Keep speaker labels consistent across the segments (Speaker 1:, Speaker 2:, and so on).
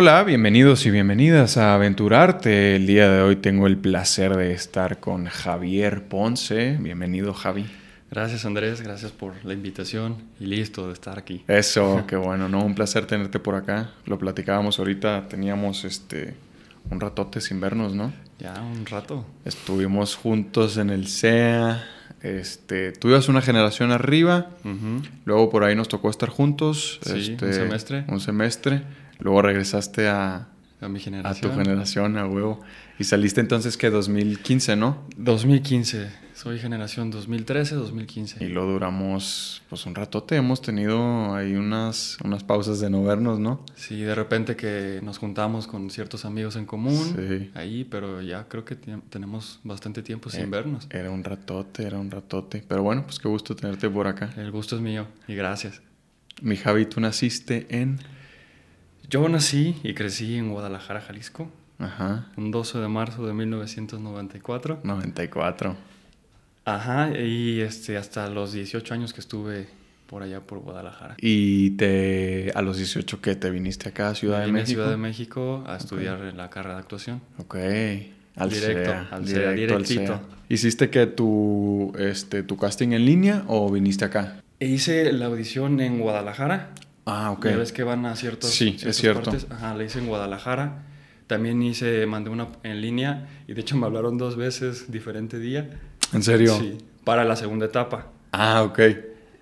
Speaker 1: Hola, bienvenidos y bienvenidas a Aventurarte. El día de hoy tengo el placer de estar con Javier Ponce. Bienvenido, Javi.
Speaker 2: Gracias Andrés, gracias por la invitación y listo de estar aquí.
Speaker 1: Eso, qué bueno, ¿no? Un placer tenerte por acá. Lo platicábamos ahorita, teníamos este un ratote sin vernos, ¿no?
Speaker 2: Ya, un rato.
Speaker 1: Estuvimos juntos en el CEA. Este, tú ibas una generación arriba, luego por ahí nos tocó estar juntos.
Speaker 2: Sí,
Speaker 1: este,
Speaker 2: un semestre.
Speaker 1: Un semestre. Luego regresaste a,
Speaker 2: A mi
Speaker 1: a
Speaker 2: generación.
Speaker 1: tu generación, a huevo. Y saliste entonces que 2015, ¿no?
Speaker 2: 2015. Soy generación 2013, 2015.
Speaker 1: Y lo duramos pues un ratote. Hemos tenido ahí unas, unas pausas de no vernos, ¿no?
Speaker 2: Sí, de repente que nos juntamos con ciertos amigos en común.
Speaker 1: Sí.
Speaker 2: Ahí, pero ya creo que tenemos bastante tiempo sin
Speaker 1: Eh,
Speaker 2: vernos.
Speaker 1: Era un ratote, era un ratote. Pero bueno, pues qué gusto tenerte por acá.
Speaker 2: El gusto es mío y gracias.
Speaker 1: Mi Javi, tú naciste en...
Speaker 2: Yo nací y crecí en Guadalajara, Jalisco,
Speaker 1: Ajá,
Speaker 2: un 12 de marzo de 1994.
Speaker 1: 94.
Speaker 2: Ajá, y este, hasta los 18 años que estuve por allá por Guadalajara.
Speaker 1: Y te, a los 18 que te viniste acá a Ciudad
Speaker 2: Me
Speaker 1: de
Speaker 2: vine a
Speaker 1: México.
Speaker 2: Ciudad de México a estudiar la carrera de actuación.
Speaker 1: Ok. Al
Speaker 2: Directo,
Speaker 1: CEA,
Speaker 2: al
Speaker 1: directo al
Speaker 2: directito.
Speaker 1: CEA. ¿Hiciste que tu, este, tu casting en línea o viniste acá?
Speaker 2: E hice la audición en Guadalajara.
Speaker 1: Ah, ok.
Speaker 2: Ya ves que van a ciertos,
Speaker 1: Sí, es cierto.
Speaker 2: partes. Ajá, la hice en Guadalajara. También hice, mandé una en línea y de hecho me hablaron dos veces diferente día.
Speaker 1: ¿En serio?
Speaker 2: Sí, para la segunda etapa.
Speaker 1: Ah, ok.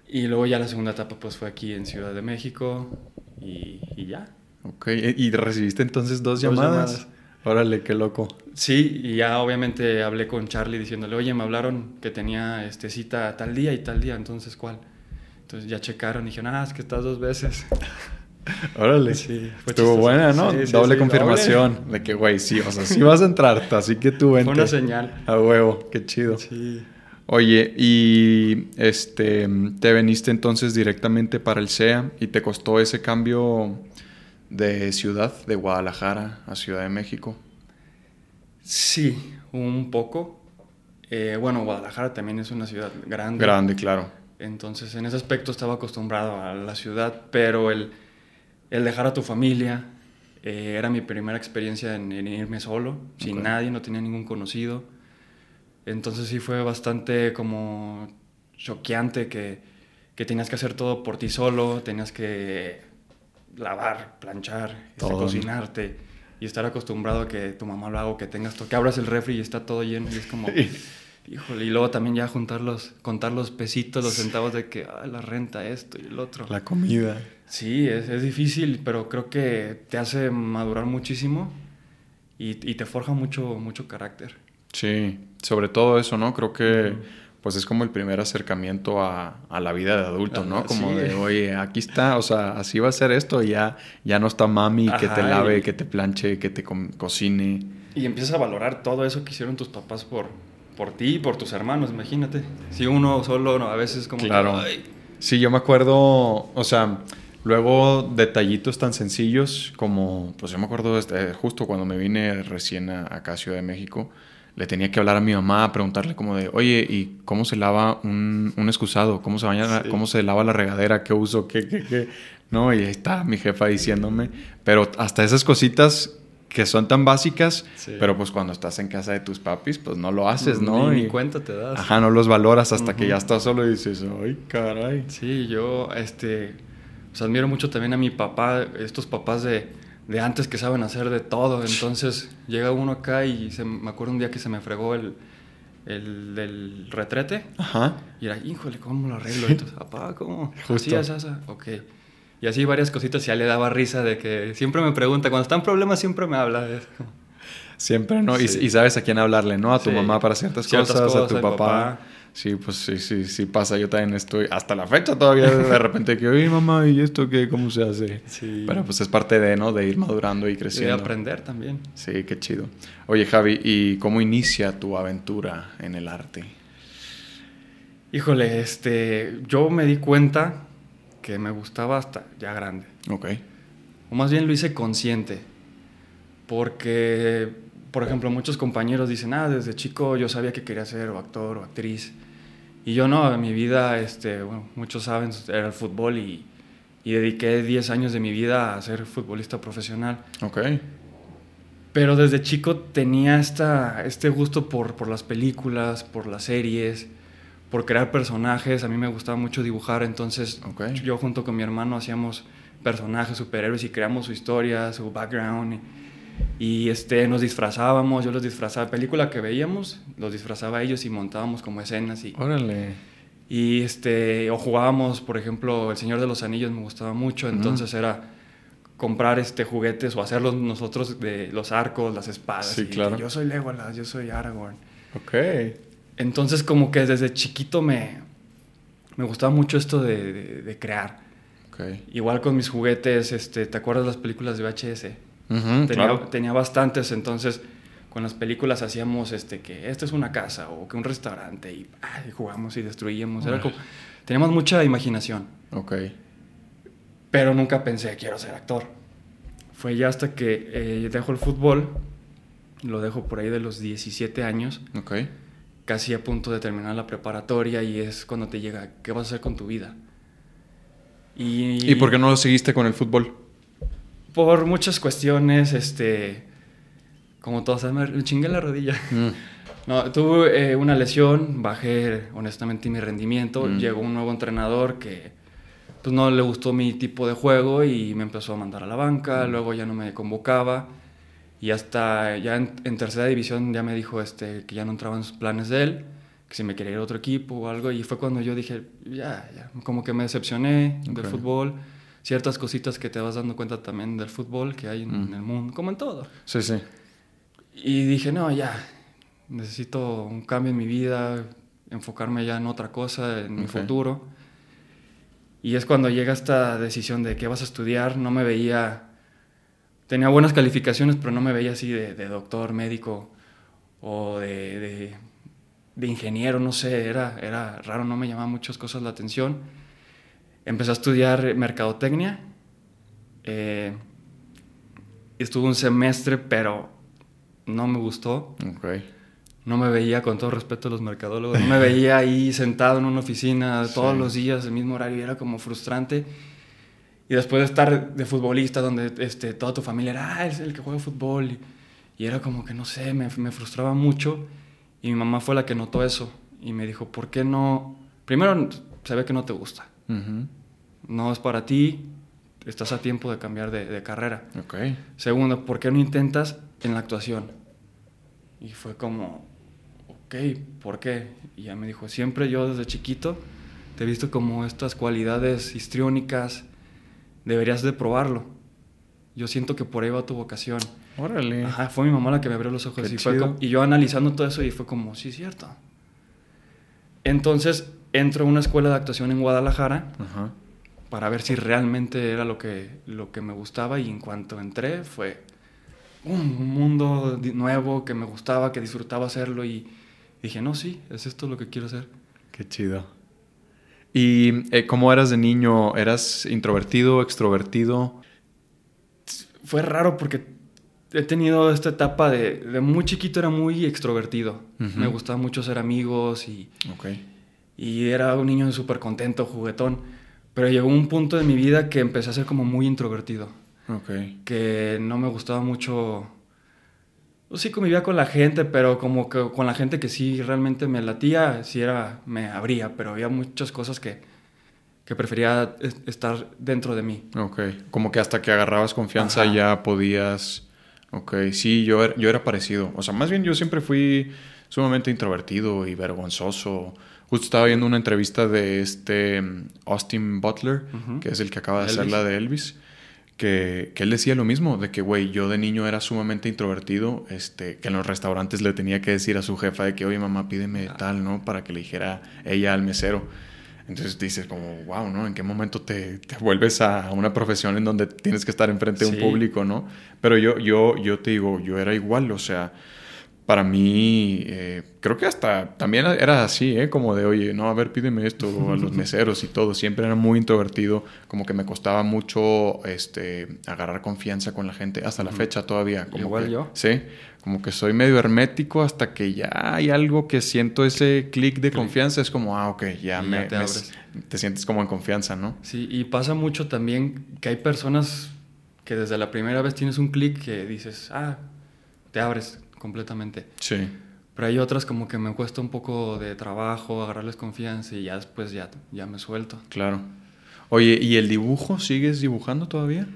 Speaker 2: Y luego ya la segunda etapa pues fue aquí en Ciudad de México y, y ya.
Speaker 1: Ok. ¿Y recibiste entonces dos
Speaker 2: Dos
Speaker 1: llamadas?
Speaker 2: llamadas.
Speaker 1: Órale, qué loco.
Speaker 2: Sí, y ya obviamente hablé con Charlie diciéndole, oye, me hablaron que tenía este, cita tal día y tal día, entonces ¿cuál? Entonces ya checaron y dijeron, ah, es que estás dos veces.
Speaker 1: Órale.
Speaker 2: Sí, fue
Speaker 1: Estuvo
Speaker 2: chistoso.
Speaker 1: buena, ¿no?
Speaker 2: Sí, sí,
Speaker 1: doble confirmación de que, güey, sí, o sea, sí vas a entrar, así que tú vente.
Speaker 2: Fue una señal.
Speaker 1: A huevo, qué chido.
Speaker 2: Sí.
Speaker 1: Oye, y este, te veniste entonces directamente para el CEA y te costó ese cambio de ciudad, de Guadalajara a Ciudad de México.
Speaker 2: Sí, un poco. Eh, bueno, Guadalajara también es una ciudad grande.
Speaker 1: Grande, claro.
Speaker 2: Entonces, en ese aspecto estaba acostumbrado a la ciudad, pero el, el dejar a tu familia eh, era mi primera experiencia en, en irme solo, sin nadie, no tenía ningún conocido. Entonces sí fue bastante como choqueante que, que tenías que hacer todo por ti solo, tenías que lavar, planchar, este, cocinarte y estar acostumbrado a que tu mamá lo haga, que tengas todo, que abras el refri y está todo lleno y es como... Híjole, y luego también ya juntar los, contar los pesitos, los centavos de que ah, la renta, esto y el otro.
Speaker 1: La comida.
Speaker 2: Sí, es, es difícil, pero creo que te hace madurar muchísimo y, y te forja mucho, mucho carácter.
Speaker 1: Sí, sobre todo eso, ¿no? Creo que pues es como el primer acercamiento a, a la vida de adulto, ¿no?
Speaker 2: Ah,
Speaker 1: Como
Speaker 2: sí.
Speaker 1: de, oye, aquí está, o sea, así va a ser esto y ya, ya no está mami que te lave,
Speaker 2: y-
Speaker 1: que te planche, que te cocine.
Speaker 2: Y empiezas a valorar todo eso que hicieron tus papás por, por ti y por tus hermanos, imagínate. Si uno solo, no, a veces como... que,
Speaker 1: Claro.
Speaker 2: "Ay".
Speaker 1: Sí, yo me acuerdo, o sea, luego detallitos tan sencillos como, pues yo me acuerdo este, justo cuando me vine recién a, acá a Ciudad de México, le tenía que hablar a mi mamá, preguntarle como de, oye, ¿y cómo se lava un, un excusado? ¿Cómo se baña,
Speaker 2: Sí.
Speaker 1: cómo se lava la regadera? ¿Qué uso? ¿Qué, qué, qué? No, y ahí está mi jefa diciéndome, pero hasta esas cositas que son tan básicas,
Speaker 2: Sí.
Speaker 1: pero pues cuando estás en casa de tus papis, pues no lo haces, ¿no?
Speaker 2: Ni,
Speaker 1: Y-
Speaker 2: ni cuenta te das.
Speaker 1: Ajá, no los valoras hasta que ya estás solo y dices, ay, caray.
Speaker 2: Sí, yo este, pues admiro mucho también a mi papá, estos papás de, de antes que saben hacer de todo. Entonces llega uno acá y se, me acuerdo un día que se me fregó el, el del retrete
Speaker 1: Ajá.
Speaker 2: y era, híjole, ¿cómo lo arreglo? Entonces, papá, ¿cómo? Así
Speaker 1: Justo.
Speaker 2: es, asa. Ok. Y así varias cositas y ya le daba risa de que siempre me pregunta, cuando está en problemas siempre me habla. Es como-
Speaker 1: Siempre, ¿no? Y-
Speaker 2: Sí.
Speaker 1: Y, sabes a quién hablarle, ¿no? A tu
Speaker 2: Sí.
Speaker 1: mamá para ciertas,
Speaker 2: Ciertas
Speaker 1: cosas, a tu papá.
Speaker 2: papá.
Speaker 1: Sí, pues sí, sí, sí pasa. Yo también estoy, hasta la fecha todavía de repente que, oye, mamá, ¿y esto qué? ¿Cómo se hace?
Speaker 2: Sí.
Speaker 1: Pero pues es parte de, ¿no? De ir madurando y
Speaker 2: de
Speaker 1: creciendo.
Speaker 2: aprender también.
Speaker 1: Sí, qué chido. Oye, Javi, ¿y cómo inicia tu aventura en el arte?
Speaker 2: Híjole, este, yo me di cuenta que me gustaba hasta ya grande.
Speaker 1: Ok.
Speaker 2: O más bien lo hice consciente. Porque, por ejemplo, muchos compañeros dicen, ah, desde chico yo sabía que quería ser o actor o actriz. Y yo no, en mi vida, este, bueno, muchos saben, era el fútbol y, y dediqué 10 años de mi vida a ser futbolista profesional.
Speaker 1: Ok.
Speaker 2: Pero desde chico tenía esta, este gusto por, por las películas, por las series, por crear personajes. A mí me gustaba mucho dibujar, entonces
Speaker 1: Ok.
Speaker 2: yo junto con mi hermano hacíamos personajes, superhéroes y creamos su historia, su background. Y, y, este, nos disfrazábamos, yo los disfrazaba. Película que veíamos, los disfrazaba a ellos y montábamos como escenas. Y,
Speaker 1: Órale.
Speaker 2: y este, o jugábamos, por ejemplo, El Señor de los Anillos me gustaba mucho, entonces era comprar este juguetes o hacerlos nosotros de los arcos, las espadas.
Speaker 1: Sí,
Speaker 2: y
Speaker 1: claro.
Speaker 2: Yo soy Legolas, yo soy Aragorn.
Speaker 1: Ok.
Speaker 2: Entonces como que desde chiquito me, me gustaba mucho esto de, de- de crear. Igual con mis juguetes, este, ¿te acuerdas las películas de VHS?
Speaker 1: Ujú,
Speaker 2: tenía,
Speaker 1: claro.
Speaker 2: tenía bastantes, entonces con las películas hacíamos este, que esta es una casa o que un restaurante y, ah, y jugamos y destruíamos. Era como, teníamos mucha imaginación,
Speaker 1: Ok.
Speaker 2: pero nunca pensé quiero ser actor. Fue ya hasta que eh, dejo el fútbol, lo dejo por ahí de los 17 años. Casi a punto de terminar la preparatoria y es cuando te llega, ¿qué vas a hacer con tu vida? Y,
Speaker 1: ¿Y por qué no lo seguiste con el fútbol?
Speaker 2: Por muchas cuestiones, este, como todos saben, me chingué la rodilla.
Speaker 1: Mm.
Speaker 2: No, tuve eh, una lesión, bajé honestamente mi rendimiento,
Speaker 1: Mm.
Speaker 2: llegó un nuevo entrenador que pues no le gustó mi tipo de juego y me empezó a mandar a la banca,
Speaker 1: Mm.
Speaker 2: luego ya no me convocaba y hasta ya en, en tercera división ya me dijo este, que ya no entraban sus planes de él, que si me quería ir a otro equipo o algo y fue cuando yo dije, ya, ya, como que me decepcioné del
Speaker 1: Ok.
Speaker 2: fútbol, ciertas cositas que te vas dando cuenta también del fútbol que hay en,
Speaker 1: Mm.
Speaker 2: en el mundo, como en todo.
Speaker 1: Sí, sí.
Speaker 2: Y dije, no, ya, necesito un cambio en mi vida, enfocarme ya en otra cosa, en mi
Speaker 1: Ok.
Speaker 2: futuro. Y es cuando llega esta decisión de qué vas a estudiar, no me veía, tenía buenas calificaciones, pero no me veía así de, de doctor, médico o de, de- de ingeniero, no sé, era, era raro, no me llamaba muchas cosas la atención. Empecé a estudiar mercadotecnia. eh, estuve un semestre, pero no me gustó.
Speaker 1: Ok.
Speaker 2: No me veía, con todo respeto a los mercadólogos, no me veía ahí sentado en una oficina todos
Speaker 1: Sí.
Speaker 2: los días, el mismo horario, y era como frustrante. Y después de estar de futbolista, donde este, toda tu familia era, ah, es el que juega fútbol, y, y era como que, no sé, me, me frustraba mucho. Y mi mamá fue la que notó eso, y me dijo, ¿por qué no? Primero, se ve que no te gusta,
Speaker 1: Ujú.
Speaker 2: no es para ti, estás a tiempo de cambiar de, de carrera.
Speaker 1: Ok.
Speaker 2: Segundo, ¿por qué no intentas en la actuación? Y fue como, ok, ¿por qué? Y ya me dijo, siempre yo desde chiquito te he visto como estas cualidades histriónicas, deberías de probarlo. Yo siento que por ahí va tu vocación.
Speaker 1: Órale.
Speaker 2: Ajá, fue mi mamá la que me abrió los ojos y, fue
Speaker 1: chido.
Speaker 2: como- y yo analizando todo eso y fue como, sí, cierto. Entonces entro a una escuela de actuación en Guadalajara
Speaker 1: Ajá.
Speaker 2: para ver si realmente era lo que, lo que me gustaba y en cuanto entré fue un, un mundo nuevo que me gustaba, que disfrutaba hacerlo y dije, no, sí, es esto lo que quiero hacer.
Speaker 1: Qué chido. ¿Y eh, cómo eras de niño? ¿Eras introvertido, extrovertido?
Speaker 2: Fue raro porque he tenido esta etapa de, de muy chiquito era muy extrovertido. Me gustaba mucho ser amigos y,
Speaker 1: Ok.
Speaker 2: y era un niño súper contento, juguetón. Pero llegó un punto de mi vida que empecé a ser como muy introvertido.
Speaker 1: Ok.
Speaker 2: que no me gustaba mucho. Pues sí convivía con la gente, pero como que con la gente que sí realmente me latía, sí era, me abría, pero había muchas cosas que, que prefería es- estar dentro de mí.
Speaker 1: Ok. Como que hasta que agarrabas confianza
Speaker 2: Ajá.
Speaker 1: ya podías... Ok. Sí, yo era, yo era parecido. O sea, más bien yo siempre fui sumamente introvertido y vergonzoso. Justo estaba viendo una entrevista de este mm, Austin Butler, que es el que acaba de hacer la de Elvis. Que, que él decía lo mismo, de que, güey, yo de niño era sumamente introvertido, este, que en los restaurantes le tenía que decir a su jefa de que, oye, mamá, pídeme tal, ¿no? Para que le dijera ella al mesero. Entonces dices como, wow, ¿no? ¿En qué momento te, te vuelves a una profesión en donde tienes que estar enfrente de un público, ¿no? Pero yo, yo, yo te digo, yo era igual, o sea, para mí, eh, creo que hasta también era así, ¿eh? Como de, oye, no, a ver, pídeme esto, a los meseros y todo. Siempre era muy introvertido, como que me costaba mucho este, agarrar confianza con la gente, hasta la fecha todavía. Como
Speaker 2: Igual
Speaker 1: que,
Speaker 2: yo.
Speaker 1: Sí, como que soy medio hermético hasta que ya hay algo que siento ese clic de confianza. Es como, ah, ok, ya, me,
Speaker 2: ya te
Speaker 1: me-
Speaker 2: abres.
Speaker 1: te sientes como en confianza, ¿no?
Speaker 2: Sí, y pasa mucho también que hay personas que desde la primera vez tienes un clic que dices, ah, te abres completamente.
Speaker 1: Sí.
Speaker 2: Pero hay otras como que me cuesta un poco de trabajo, agarrarles confianza y ya después ya, ya me suelto.
Speaker 1: Claro. Oye, ¿y el dibujo? ¿Sigues dibujando todavía?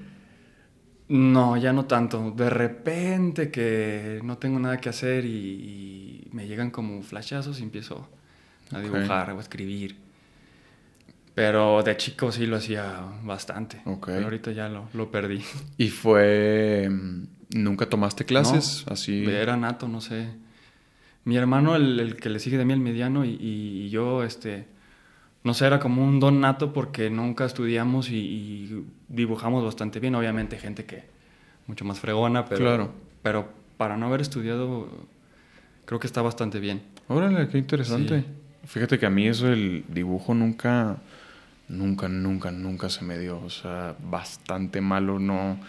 Speaker 2: No, ya no tanto. De repente que no tengo nada que hacer y, y me llegan como flashazos y empiezo a dibujar o a escribir. Pero de chico sí lo hacía bastante.
Speaker 1: Ok.
Speaker 2: Pero ahorita ya lo, lo perdí.
Speaker 1: ¿Y fue... ¿Nunca tomaste clases? Así...
Speaker 2: Era nato, no sé. Mi hermano, el, el que le sigue de mí, el mediano, y, y yo, este, no sé, era como un don nato porque nunca estudiamos y, y dibujamos bastante bien. Obviamente gente que mucho más fregona, pero,
Speaker 1: Claro.
Speaker 2: pero para no haber estudiado, creo que está bastante bien.
Speaker 1: Órale, qué interesante.
Speaker 2: Sí.
Speaker 1: Fíjate que a mí eso del dibujo nunca, nunca, nunca, nunca se me dio. O sea, bastante malo. No.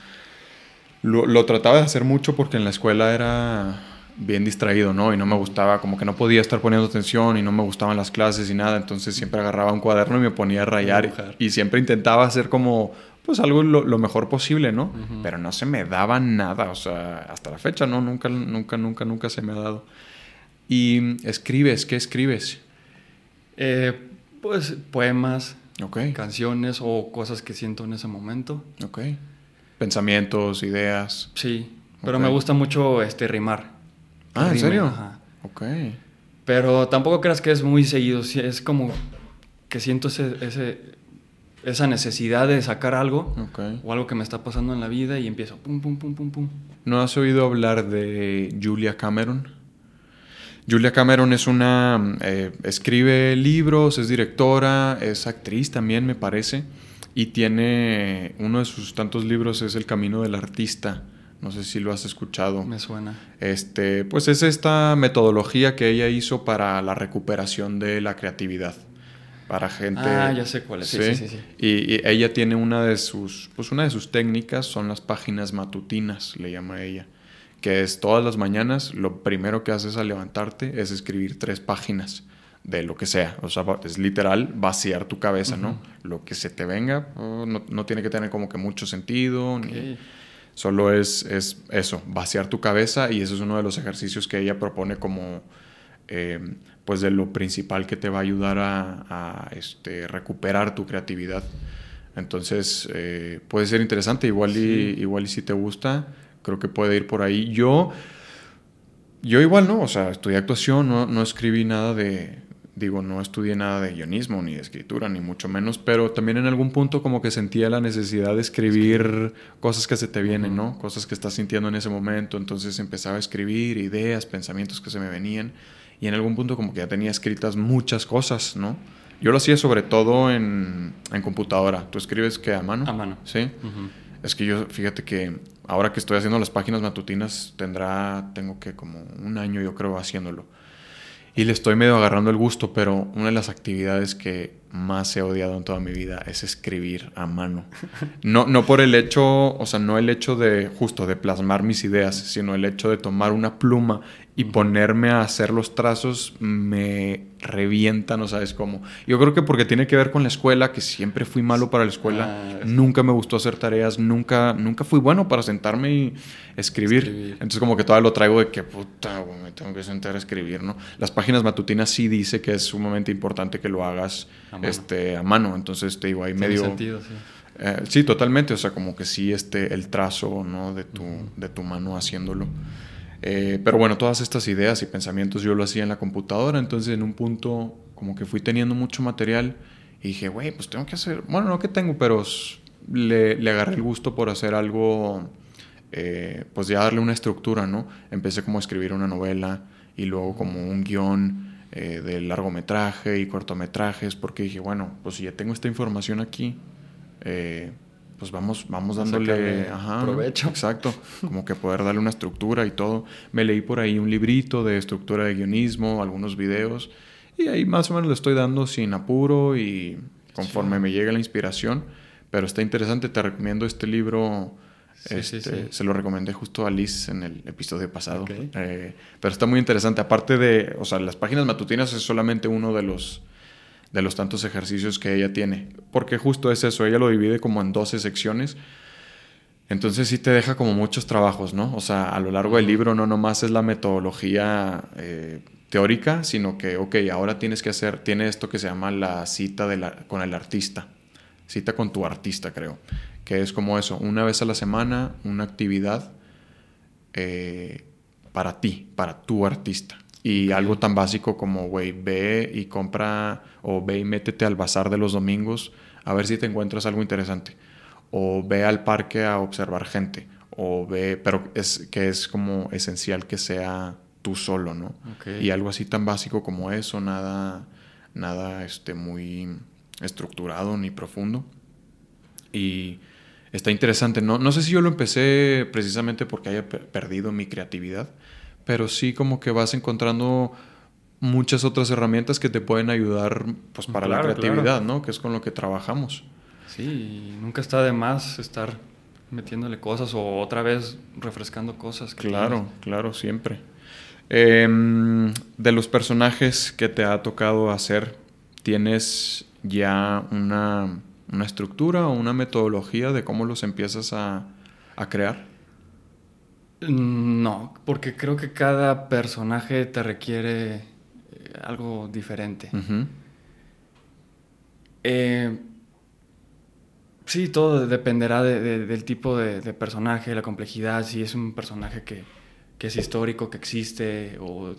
Speaker 1: Lo, lo trataba de hacer mucho porque en la escuela era bien distraído, ¿no? Y no me gustaba, como que no podía estar poniendo atención y no me gustaban las clases y nada. Entonces siempre agarraba un cuaderno y me ponía a rayar. Y siempre intentaba hacer como, pues algo lo, lo mejor posible, ¿no? Pero no se me daba nada. O sea, hasta la fecha, ¿no? Nunca, nunca, nunca, nunca se me ha dado. Y escribes, ¿qué escribes?
Speaker 2: Eh, pues poemas,
Speaker 1: Ok,
Speaker 2: canciones o cosas que siento en ese momento.
Speaker 1: ok. Pensamientos, ideas.
Speaker 2: Sí, pero me gusta mucho este rimar.
Speaker 1: Ah, ¿en
Speaker 2: rime,
Speaker 1: serio?
Speaker 2: ajá.
Speaker 1: Ok.
Speaker 2: Pero tampoco creas que es muy seguido. Es como que siento ese, ese- esa necesidad de sacar algo o algo que me está pasando en la vida y empiezo pum, pum, pum, pum, pum.
Speaker 1: ¿No has oído hablar de Julia Cameron? Julia Cameron es una... eh, escribe libros, es directora, es actriz también, me parece. Y tiene... Uno de sus tantos libros es El Camino del Artista. No sé si lo has escuchado.
Speaker 2: Me suena.
Speaker 1: Este, pues es esta metodología que ella hizo para la recuperación de la creatividad. Para gente.
Speaker 2: Ah, ya sé cuál es. Sí, sí, sí. sí.
Speaker 1: Y, y ella tiene una de sus, pues una de sus técnicas son las páginas matutinas, le llama ella. Que es todas las mañanas, lo primero que haces al levantarte es escribir tres páginas de lo que sea. O sea, es literal vaciar tu cabeza, ¿no? Lo que se te venga, oh, no, no tiene que tener como que mucho sentido, ni. Solo es, es eso, vaciar tu cabeza y eso es uno de los ejercicios que ella propone como, eh, pues de lo principal que te va a ayudar a, a, este, recuperar tu creatividad. Entonces, eh, puede ser interesante, igual, y, igual y si te gusta, creo que puede ir por ahí. Yo, yo igual no, o sea, estudié actuación, no, no escribí nada de, digo, no estudié nada de guionismo, ni de escritura, ni mucho menos, pero también en algún punto como que sentía la necesidad de escribir cosas que se te vienen, ¿no? Cosas que estás sintiendo en ese momento, entonces empezaba a escribir ideas, pensamientos que se me venían, y en algún punto como que ya tenía escritas muchas cosas, ¿no? Yo lo hacía sobre todo en, en computadora. ¿Tú escribes qué, a mano?
Speaker 2: A mano.
Speaker 1: Sí. Es que yo, fíjate que ahora que estoy haciendo las páginas matutinas, tendrá, tengo que como un año yo creo haciéndolo. Y le estoy medio agarrando el gusto, pero una de las actividades que más he odiado en toda mi vida es escribir a mano. No, no por el hecho, o sea, no el hecho de justo de plasmar mis ideas, sino el hecho de tomar una pluma y ponerme a hacer los trazos me revienta, no sabes cómo. Yo creo que porque tiene que ver con la escuela, que siempre fui malo para la escuela,
Speaker 2: Ah,
Speaker 1: nunca me gustó hacer tareas, nunca, nunca fui bueno para sentarme y escribir.
Speaker 2: Escribir.
Speaker 1: Entonces como que todavía lo traigo de que puta, güey, me tengo que sentar a escribir, ¿no? Las páginas matutinas sí dice que es sumamente importante que lo hagas
Speaker 2: A mano.
Speaker 1: este, a mano. Entonces te digo, ahí
Speaker 2: Tiene
Speaker 1: medio...
Speaker 2: sentido, sí.
Speaker 1: Eh, sí, totalmente. O sea, como que sí, este, el trazo, ¿no? De tu, de tu mano haciéndolo. Eh, pero bueno, todas estas ideas y pensamientos yo lo hacía en la computadora. Entonces, en un punto, como que fui teniendo mucho material y dije, güey, pues tengo que hacer. Bueno, no que tengo, pero le agarré el gusto por hacer algo, eh, pues ya darle una estructura, ¿no? Empecé como a escribir una novela y luego como un guion eh, de largometraje y cortometrajes, porque dije, bueno, pues si ya tengo esta información aquí, eh, pues vamos, vamos dándole ajá,
Speaker 2: provecho.
Speaker 1: Exacto, como que poder darle una estructura y todo. Me leí por ahí un librito de estructura de guionismo, algunos videos, y ahí más o menos le estoy dando sin apuro y conforme me llegue la inspiración. Pero está interesante, te recomiendo este libro.
Speaker 2: Sí,
Speaker 1: este,
Speaker 2: sí.
Speaker 1: Se lo recomendé justo a Liz en el episodio pasado.
Speaker 2: Ok.
Speaker 1: Eh, pero está muy interesante. Aparte de, o sea, las páginas matutinas es solamente uno de los, de los tantos ejercicios que ella tiene. Porque justo es eso, ella lo divide como en 12 secciones. Entonces sí te deja como muchos trabajos, ¿no? O sea, a lo largo del libro no nomás es la metodología eh, teórica, sino que, ok, ahora tienes que hacer, tiene esto que se llama la cita de la- con el artista, cita con tu artista, creo, que es como eso, una vez a la semana, una actividad eh, para ti, para tu artista. Y algo tan básico como, güey, ve y compra o ve y métete al bazar de los domingos a ver si te encuentras algo interesante. O ve al parque a observar gente. O ve, pero es que es como esencial que sea tú solo, ¿no?
Speaker 2: Ok.
Speaker 1: Y algo así tan básico como eso, nada, nada este, muy estructurado ni profundo. Y está interesante. No, no sé si yo lo empecé precisamente porque haya pe- perdido mi creatividad, pero sí como que vas encontrando muchas otras herramientas que te pueden ayudar pues, para
Speaker 2: Claro,
Speaker 1: la
Speaker 2: claro.
Speaker 1: creatividad, ¿no? Que es con lo que trabajamos.
Speaker 2: Sí, nunca está de más estar metiéndole cosas o otra vez refrescando cosas.
Speaker 1: Claro, claro, siempre. Em, de los personajes que te ha tocado hacer, ¿tienes ya una, una estructura o una metodología de cómo los empiezas a, a crear?
Speaker 2: No, porque creo que cada personaje te requiere eh, algo diferente. Eh, sí, todo dependerá de- de- del tipo de, de personaje, la complejidad, si es un personaje que, que es histórico, que existe, o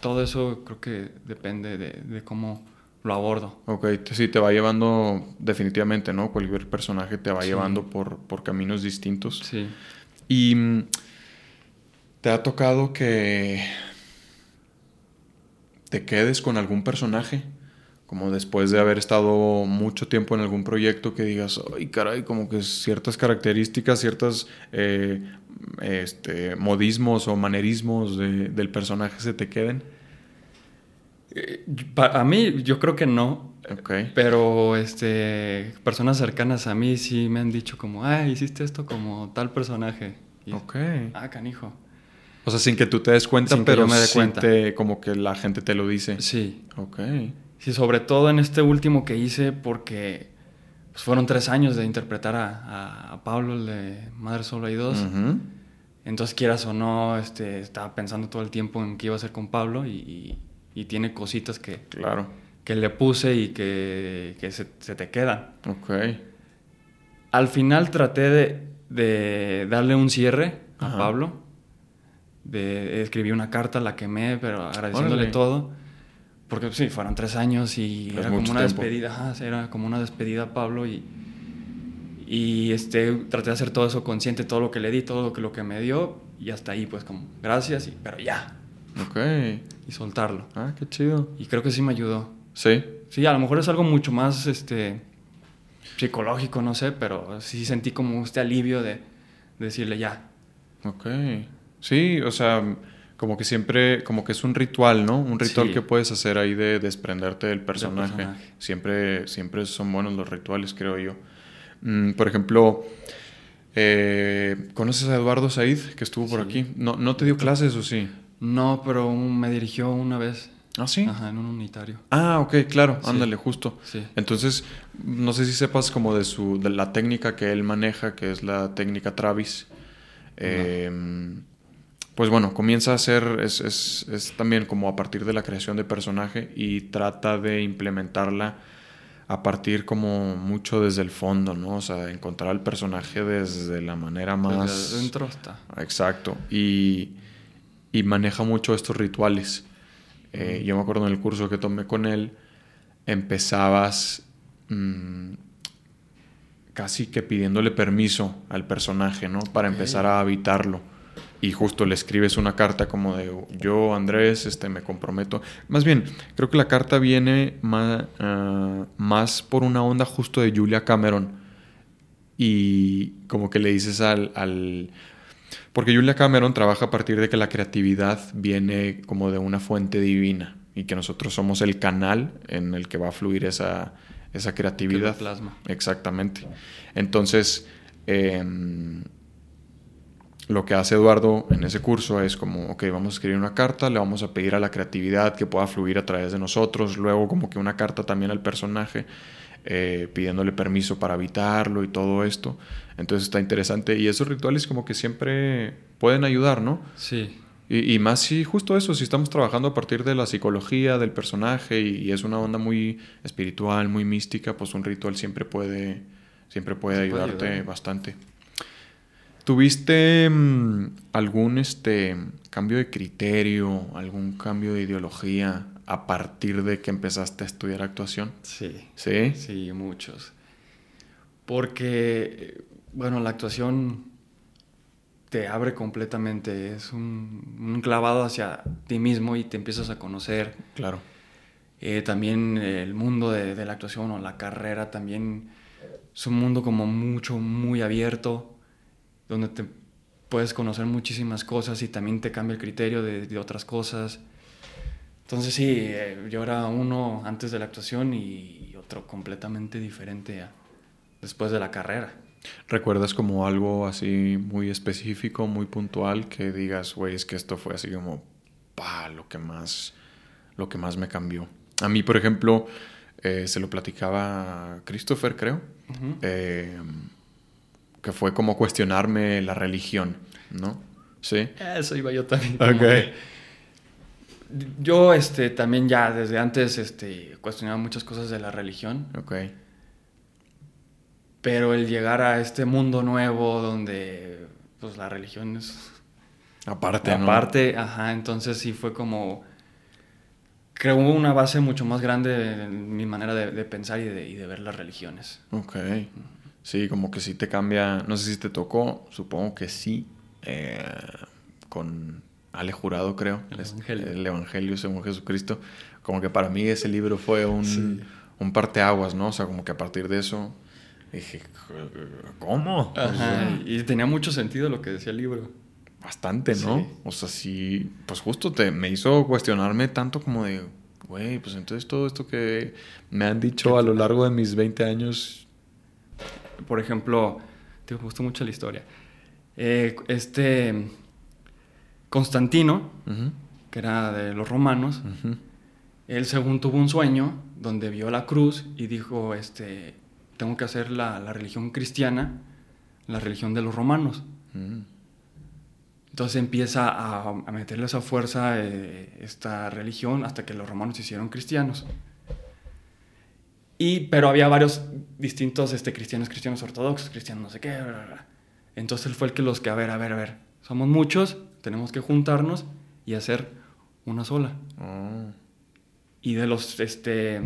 Speaker 2: todo eso creo que depende de, cómo lo abordo.
Speaker 1: Ok, sí, te va llevando definitivamente, ¿no? Cualquier personaje te va
Speaker 2: Sí.
Speaker 1: llevando por, por caminos distintos.
Speaker 2: Sí.
Speaker 1: Y mm, te ha tocado que te quedes con algún personaje, como después de haber estado mucho tiempo en algún proyecto que digas, ay caray, como que ciertas características, ciertos este, modismos o manerismos de- del personaje se te queden.
Speaker 2: Eh, A mí yo creo que no,
Speaker 1: Ok.
Speaker 2: pero este, personas cercanas a mí sí me han dicho como, ah, hiciste esto como tal personaje. Y,
Speaker 1: Ok.
Speaker 2: Ah, canijo.
Speaker 1: O sea, sin que tú te des cuenta,
Speaker 2: Sin que
Speaker 1: pero
Speaker 2: yo me dé cuenta.
Speaker 1: te- como que la gente te lo dice.
Speaker 2: Sí.
Speaker 1: Ok.
Speaker 2: Sí, sobre todo en este último que hice porque pues, fueron tres años de interpretar a, a- a Pablo, el de Madre Solo hay dos. Entonces, quieras o no, este, estaba pensando todo el tiempo en qué iba a hacer con Pablo y, y- y tiene cositas que,
Speaker 1: Claro.
Speaker 2: que le puse y que, que se, se te quedan.
Speaker 1: Ok.
Speaker 2: Al final traté de, de darle un cierre a. Pablo. De, escribí una carta, la quemé, pero agradeciéndole
Speaker 1: Órale.
Speaker 2: todo. Porque sí, fueron tres años y
Speaker 1: Es
Speaker 2: era como una
Speaker 1: tiempo.
Speaker 2: despedida. ajá, era como una despedida a Pablo y, y este, traté de hacer todo eso consciente, todo lo que le di, todo lo que, lo que me dio. Y hasta ahí, pues como, gracias, y, pero ya.
Speaker 1: Ok.
Speaker 2: Y soltarlo.
Speaker 1: Ah, qué chido.
Speaker 2: Y creo que sí me ayudó.
Speaker 1: Sí.
Speaker 2: Sí, a lo mejor es algo mucho más este, psicológico, no sé, pero sí sentí como este alivio de, de decirle ya.
Speaker 1: Ok. Sí, o sea, como que siempre, como que es un ritual, ¿no? Un ritual
Speaker 2: Sí.
Speaker 1: que puedes hacer ahí de desprenderte del personaje.
Speaker 2: personaje.
Speaker 1: Siempre, siempre son buenos los rituales, creo yo. Mm, por ejemplo, eh, ¿conoces a Eduardo Said, que estuvo por
Speaker 2: Sí.
Speaker 1: aquí? ¿No, ¿No te dio clases o sí?
Speaker 2: No, pero me dirigió una vez.
Speaker 1: Ah, sí.
Speaker 2: Ajá, en un unitario.
Speaker 1: Ah, ok, claro,
Speaker 2: Sí.
Speaker 1: ándale, justo.
Speaker 2: Sí.
Speaker 1: Entonces, no sé si sepas como de su de la técnica que él maneja, que es la técnica Travis. Eh, pues bueno, comienza a hacer, es, es, es también como a partir de la creación de personaje y trata de implementarla a partir como mucho desde el fondo, ¿no? O sea, encontrar al personaje desde la manera más...
Speaker 2: Desde adentro está.
Speaker 1: Exacto. Y, y maneja mucho estos rituales. Eh, yo me acuerdo en el curso que tomé con él, empezabas mm, casi que pidiéndole permiso al personaje, ¿no? Para empezar a habitarlo. Y justo le escribes una carta como de yo, Andrés, este, me comprometo. Más bien, creo que la carta viene más, más por una onda justo de Julia Cameron y como que le dices al, al... Porque Julia Cameron trabaja a partir de que la creatividad viene como de una fuente divina y que nosotros somos el canal en el que va a fluir esa, esa creatividad.
Speaker 2: plasma.
Speaker 1: Exactamente. Entonces, em, lo que hace Eduardo en ese curso es como, ok, vamos a escribir una carta, le vamos a pedir a la creatividad que pueda fluir a través de nosotros, luego como que una carta también al personaje, eh, pidiéndole permiso para habitarlo y todo esto. Entonces está interesante y esos rituales como que siempre pueden ayudar, ¿no?
Speaker 2: Sí.
Speaker 1: Y, más si justo eso, si estamos trabajando a partir de la psicología del personaje y, es una onda muy espiritual, muy mística, pues un ritual siempre puede, siempre puede ayudarte bastante. ¿Tuviste mm, algún este, cambio de criterio, algún cambio de ideología a partir de que empezaste a estudiar actuación?
Speaker 2: Sí.
Speaker 1: ¿Sí?
Speaker 2: Sí, muchos. Porque, bueno, la actuación te abre completamente, es un, clavado hacia ti mismo y te empiezas a conocer.
Speaker 1: Claro.
Speaker 2: Eh, también el mundo de, de, la actuación o la carrera también es un mundo como mucho, muy abierto donde te puedes conocer muchísimas cosas y también te cambia el criterio de, otras cosas. Entonces sí, eh, yo era uno antes de la actuación y otro completamente diferente después de la carrera.
Speaker 1: ¿Recuerdas como algo así muy específico, muy puntual, que digas, güey, es que esto fue así como, pa, lo que más, lo que más me cambió? A mí, por ejemplo, eh, se lo platicaba Christopher, creo que fue como cuestionarme la religión, ¿no? Sí.
Speaker 2: Eso iba yo también. Ok. Yo este, también ya desde antes este, cuestionaba muchas cosas de la religión.
Speaker 1: Ok.
Speaker 2: Pero el llegar a este mundo nuevo donde pues la religión es...
Speaker 1: Aparte,
Speaker 2: ¿no? Aparte, ajá, entonces sí fue como... Creo una base mucho más grande en mi manera de, pensar y de, y de, ver las religiones.
Speaker 1: Ok. Sí, como que sí te cambia. No sé si te tocó, supongo que sí. Eh, con Ale Jurado, creo. El Evangelio. El Evangelio según Jesucristo. Como que para mí ese libro fue un, un parteaguas, ¿no? O sea, como que a partir de eso dije, ¿cómo?
Speaker 2: y tenía mucho sentido lo que decía el libro.
Speaker 1: Bastante, ¿no? O sea, sí, pues justo te, me hizo cuestionarme tanto como de, güey, pues entonces todo esto que me han dicho a lo largo de mis 20 años
Speaker 2: por ejemplo, te gustó mucho la historia. Eh, este Constantino, que era de los romanos, él según tuvo un sueño donde vio la cruz y dijo, este, tengo que hacer la, religión cristiana, la religión de los romanos. Mm. Entonces empieza a, meterle esa fuerza eh, esta religión hasta que los romanos se hicieron cristianos. Y, pero había varios distintos este, cristianos, cristianos ortodoxos, cristianos no sé qué. Entonces él fue el que los que, a ver, a ver, a ver, somos muchos, tenemos que juntarnos y hacer una sola. Oh. Y de los, este,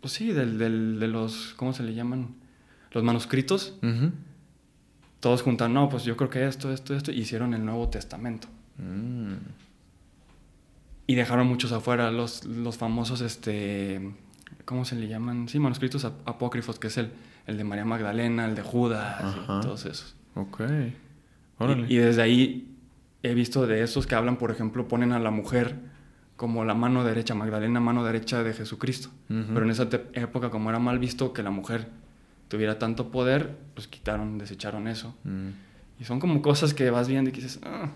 Speaker 2: pues sí, del, del, de los, ¿cómo se le llaman? Los manuscritos. Todos juntan, no, pues yo creo que esto, esto, esto, hicieron el Nuevo Testamento. Mm. Y dejaron muchos afuera, los, los famosos, este, ¿cómo se le llaman? Sí, manuscritos apócrifos, que es el, el de María Magdalena, el de Judas, y todos esos.
Speaker 1: Ok.
Speaker 2: Y, y, desde ahí he visto de esos que hablan, por ejemplo, ponen a la mujer como la mano derecha, Magdalena, mano derecha de Jesucristo. Pero en esa época, como era mal visto que la mujer tuviera tanto poder, pues quitaron, desecharon eso. Mm. Y son como cosas que vas viendo y dices, ah,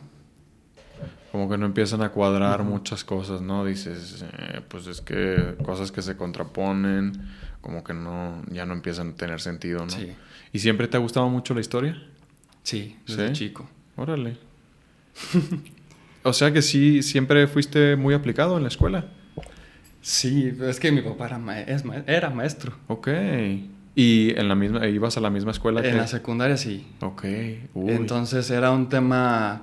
Speaker 1: como que no empiezan a cuadrar muchas cosas, ¿no? Dices, eh, pues es que cosas que se contraponen, como que no, ya no empiezan a tener sentido, ¿no? Sí. ¿Y siempre te ha gustado mucho la historia?
Speaker 2: Sí, desde chico.
Speaker 1: Órale. o sea que sí, siempre fuiste muy aplicado en la escuela.
Speaker 2: Sí, es que mi papá era, era maestro.
Speaker 1: Ok. ¿Y en la misma, ibas a la misma escuela?
Speaker 2: En la secundaria sí.
Speaker 1: Ok.
Speaker 2: Entonces era un tema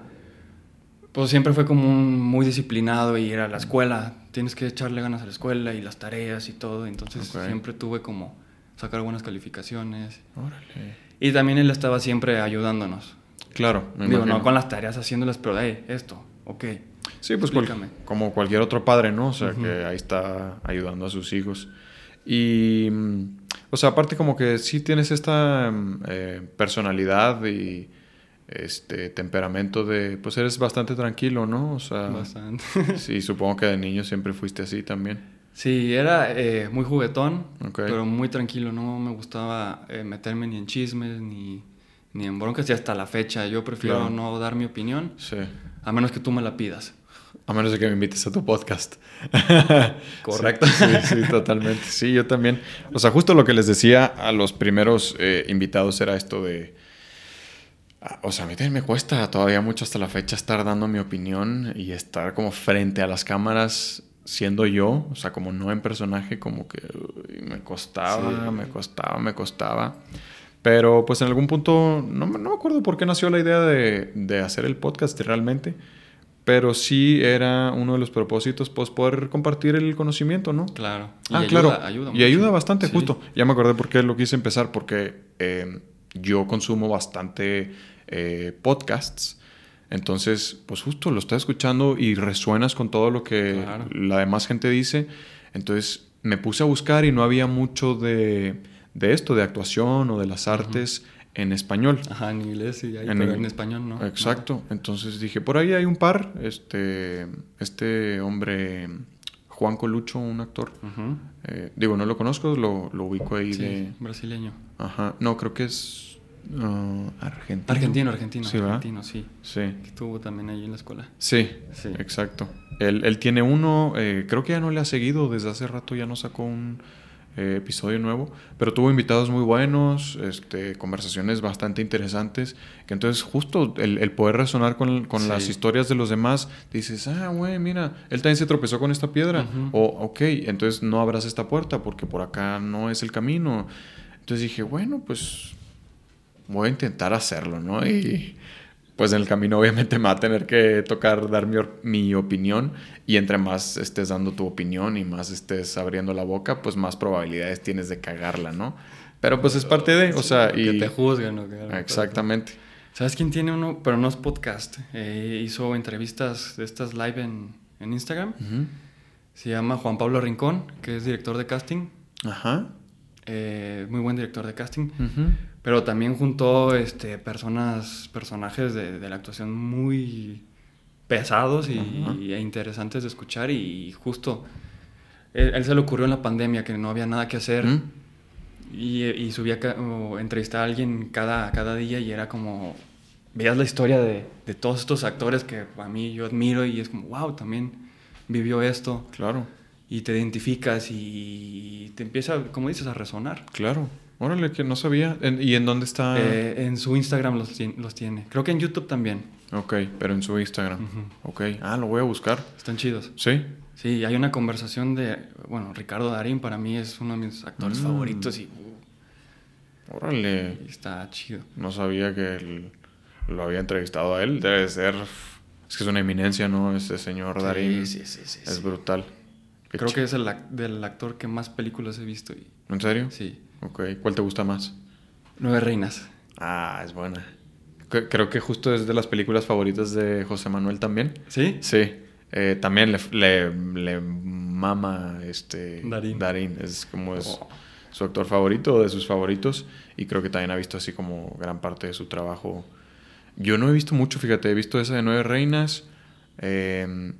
Speaker 2: pues siempre fue como un muy disciplinado y ir a la escuela. Tienes que echarle ganas a la escuela y las tareas y todo. Entonces siempre tuve como sacar buenas calificaciones. Órale. Y también él estaba siempre ayudándonos.
Speaker 1: Claro.
Speaker 2: Digo, no con las tareas haciéndolas, pero hey, esto, ok.
Speaker 1: Sí, pues como cualquier otro padre, ¿no? O sea, que ahí está ayudando a sus hijos. Y, O sea, aparte como que sí tienes esta mm, eh, personalidad y este temperamento de, pues eres bastante tranquilo, ¿no? O sea,
Speaker 2: Bastante.
Speaker 1: sí, supongo que de niño siempre fuiste así también.
Speaker 2: Sí, era eh, muy juguetón, pero muy tranquilo. No me gustaba eh, meterme ni en chismes ni, ni en broncas. Y hasta la fecha yo prefiero
Speaker 1: Claro.
Speaker 2: no dar mi opinión,
Speaker 1: Sí.
Speaker 2: a menos que tú me la pidas.
Speaker 1: A menos de que me invites a tu podcast.
Speaker 2: Correcto.
Speaker 1: Sí, sí, sí, totalmente. Sí, yo también. O sea, justo lo que les decía a los primeros eh, invitados era esto de... ah, O sea, a mí también me cuesta todavía mucho hasta la fecha estar dando mi opinión y estar como frente a las cámaras siendo yo, o sea, como no en personaje, como que me costaba,
Speaker 2: Sí.
Speaker 1: me costaba, me costaba. Pero pues en algún punto, no, me- no me acuerdo por qué nació la idea de, de hacer el podcast realmente, pero sí era uno de los propósitos, pues poder compartir el conocimiento, ¿no?
Speaker 2: Claro. Y
Speaker 1: Ah,
Speaker 2: ayuda-
Speaker 1: claro.
Speaker 2: Ayuda
Speaker 1: y ayuda bastante,
Speaker 2: Sí.
Speaker 1: justo. Ya me acordé por qué lo quise empezar, porque eh, yo consumo bastante eh, podcasts. Entonces, pues justo lo estás escuchando y resuenas con todo lo que
Speaker 2: Claro.
Speaker 1: la demás gente dice. Entonces me puse a buscar y no había mucho de, de esto, de actuación o de las artes en español.
Speaker 2: Ajá, en inglés sí hay,
Speaker 1: En
Speaker 2: pero en español no.
Speaker 1: Exacto. Entonces dije, por ahí hay un par. Este, este hombre, Juan Colucho, un actor. Eh, digo, no lo conozco, lo, lo ubico ahí
Speaker 2: Sí,
Speaker 1: de...
Speaker 2: brasileño.
Speaker 1: Ajá. No, creo que es ah, argentino.
Speaker 2: Argentino, argentino,
Speaker 1: Sí,
Speaker 2: sí.
Speaker 1: Sí.
Speaker 2: Que estuvo también ahí en la escuela.
Speaker 1: Sí,
Speaker 2: Sí.
Speaker 1: exacto. Él, él tiene uno, eh, creo que ya no le ha seguido, desde hace rato ya no sacó un eh, episodio nuevo, pero tuvo invitados muy buenos, este, conversaciones bastante interesantes, que entonces justo el, el poder resonar con, con
Speaker 2: Sí.
Speaker 1: las historias de los demás, dices, ah, güey, mira, él también se tropezó con esta piedra, o ok, entonces no abras esta puerta porque por acá no es el camino. Entonces dije, bueno, pues voy a intentar hacerlo, ¿no? Y pues en el camino obviamente me va a tener que tocar dar mi, mi opinión y entre más estés dando tu opinión y más estés abriendo la boca, pues más probabilidades tienes de cagarla, ¿no? Pero pues es parte de, o sea,
Speaker 2: Que
Speaker 1: y...
Speaker 2: te juzguen. ¿no? Que-
Speaker 1: Exactamente.
Speaker 2: ¿Sabes quién tiene uno? Pero no es podcast. Eh, hizo entrevistas de estas live en, en Instagram. Se llama Juan Pablo Rincón, que es director de casting.
Speaker 1: Ajá.
Speaker 2: Eh, muy buen director de casting.
Speaker 1: Ujú.
Speaker 2: Pero también juntó este, personas, personajes de, de la actuación muy pesados y,
Speaker 1: Ajá.
Speaker 2: e interesantes de escuchar. Y justo él, él se le ocurrió en la pandemia que no había nada que hacer.
Speaker 1: Mm.
Speaker 2: Y, y subía o entrevistaba a alguien cada, cada día y era como... Veías la historia de, de todos estos actores que a mí yo admiro y es como, wow, también vivió esto.
Speaker 1: Claro,
Speaker 2: Y te identificas y te empieza, como dices, a resonar.
Speaker 1: claro. Órale, que no sabía. ¿Y en dónde está?
Speaker 2: Eh, en su Instagram los, tien- los tiene. Creo que en YouTube también.
Speaker 1: Ok, pero en su Instagram.
Speaker 2: Ujú.
Speaker 1: Ok. Ah, lo voy a buscar.
Speaker 2: Están chidos.
Speaker 1: Sí.
Speaker 2: Sí, hay una conversación de... Bueno, Ricardo Darín para mí es uno de mis actores
Speaker 1: Mm.
Speaker 2: favoritos y, uh,
Speaker 1: Órale.
Speaker 2: y está chido.
Speaker 1: No sabía que él- lo había entrevistado a él. Debe ser. Es que es una eminencia, ¿no? Este señor Darín.
Speaker 2: Sí, sí, sí, sí,
Speaker 1: Es
Speaker 2: sí.
Speaker 1: brutal. Qué
Speaker 2: Creo que es el, del actor que más películas he visto. Y,
Speaker 1: ¿En serio?
Speaker 2: sí.
Speaker 1: Ok. ¿Cuál te gusta más?
Speaker 2: Nueve Reinas.
Speaker 1: Ah, es buena. Creo que justo es de las películas favoritas de José Manuel también.
Speaker 2: ¿Sí?
Speaker 1: Sí. Eh, también le, le, le mama este
Speaker 2: Darín.
Speaker 1: Es como es
Speaker 2: Oh.
Speaker 1: su actor favorito o de sus favoritos. Y creo que también ha visto así como gran parte de su trabajo. Yo no he visto mucho, fíjate, he visto esa de Nueve Reinas. Eh,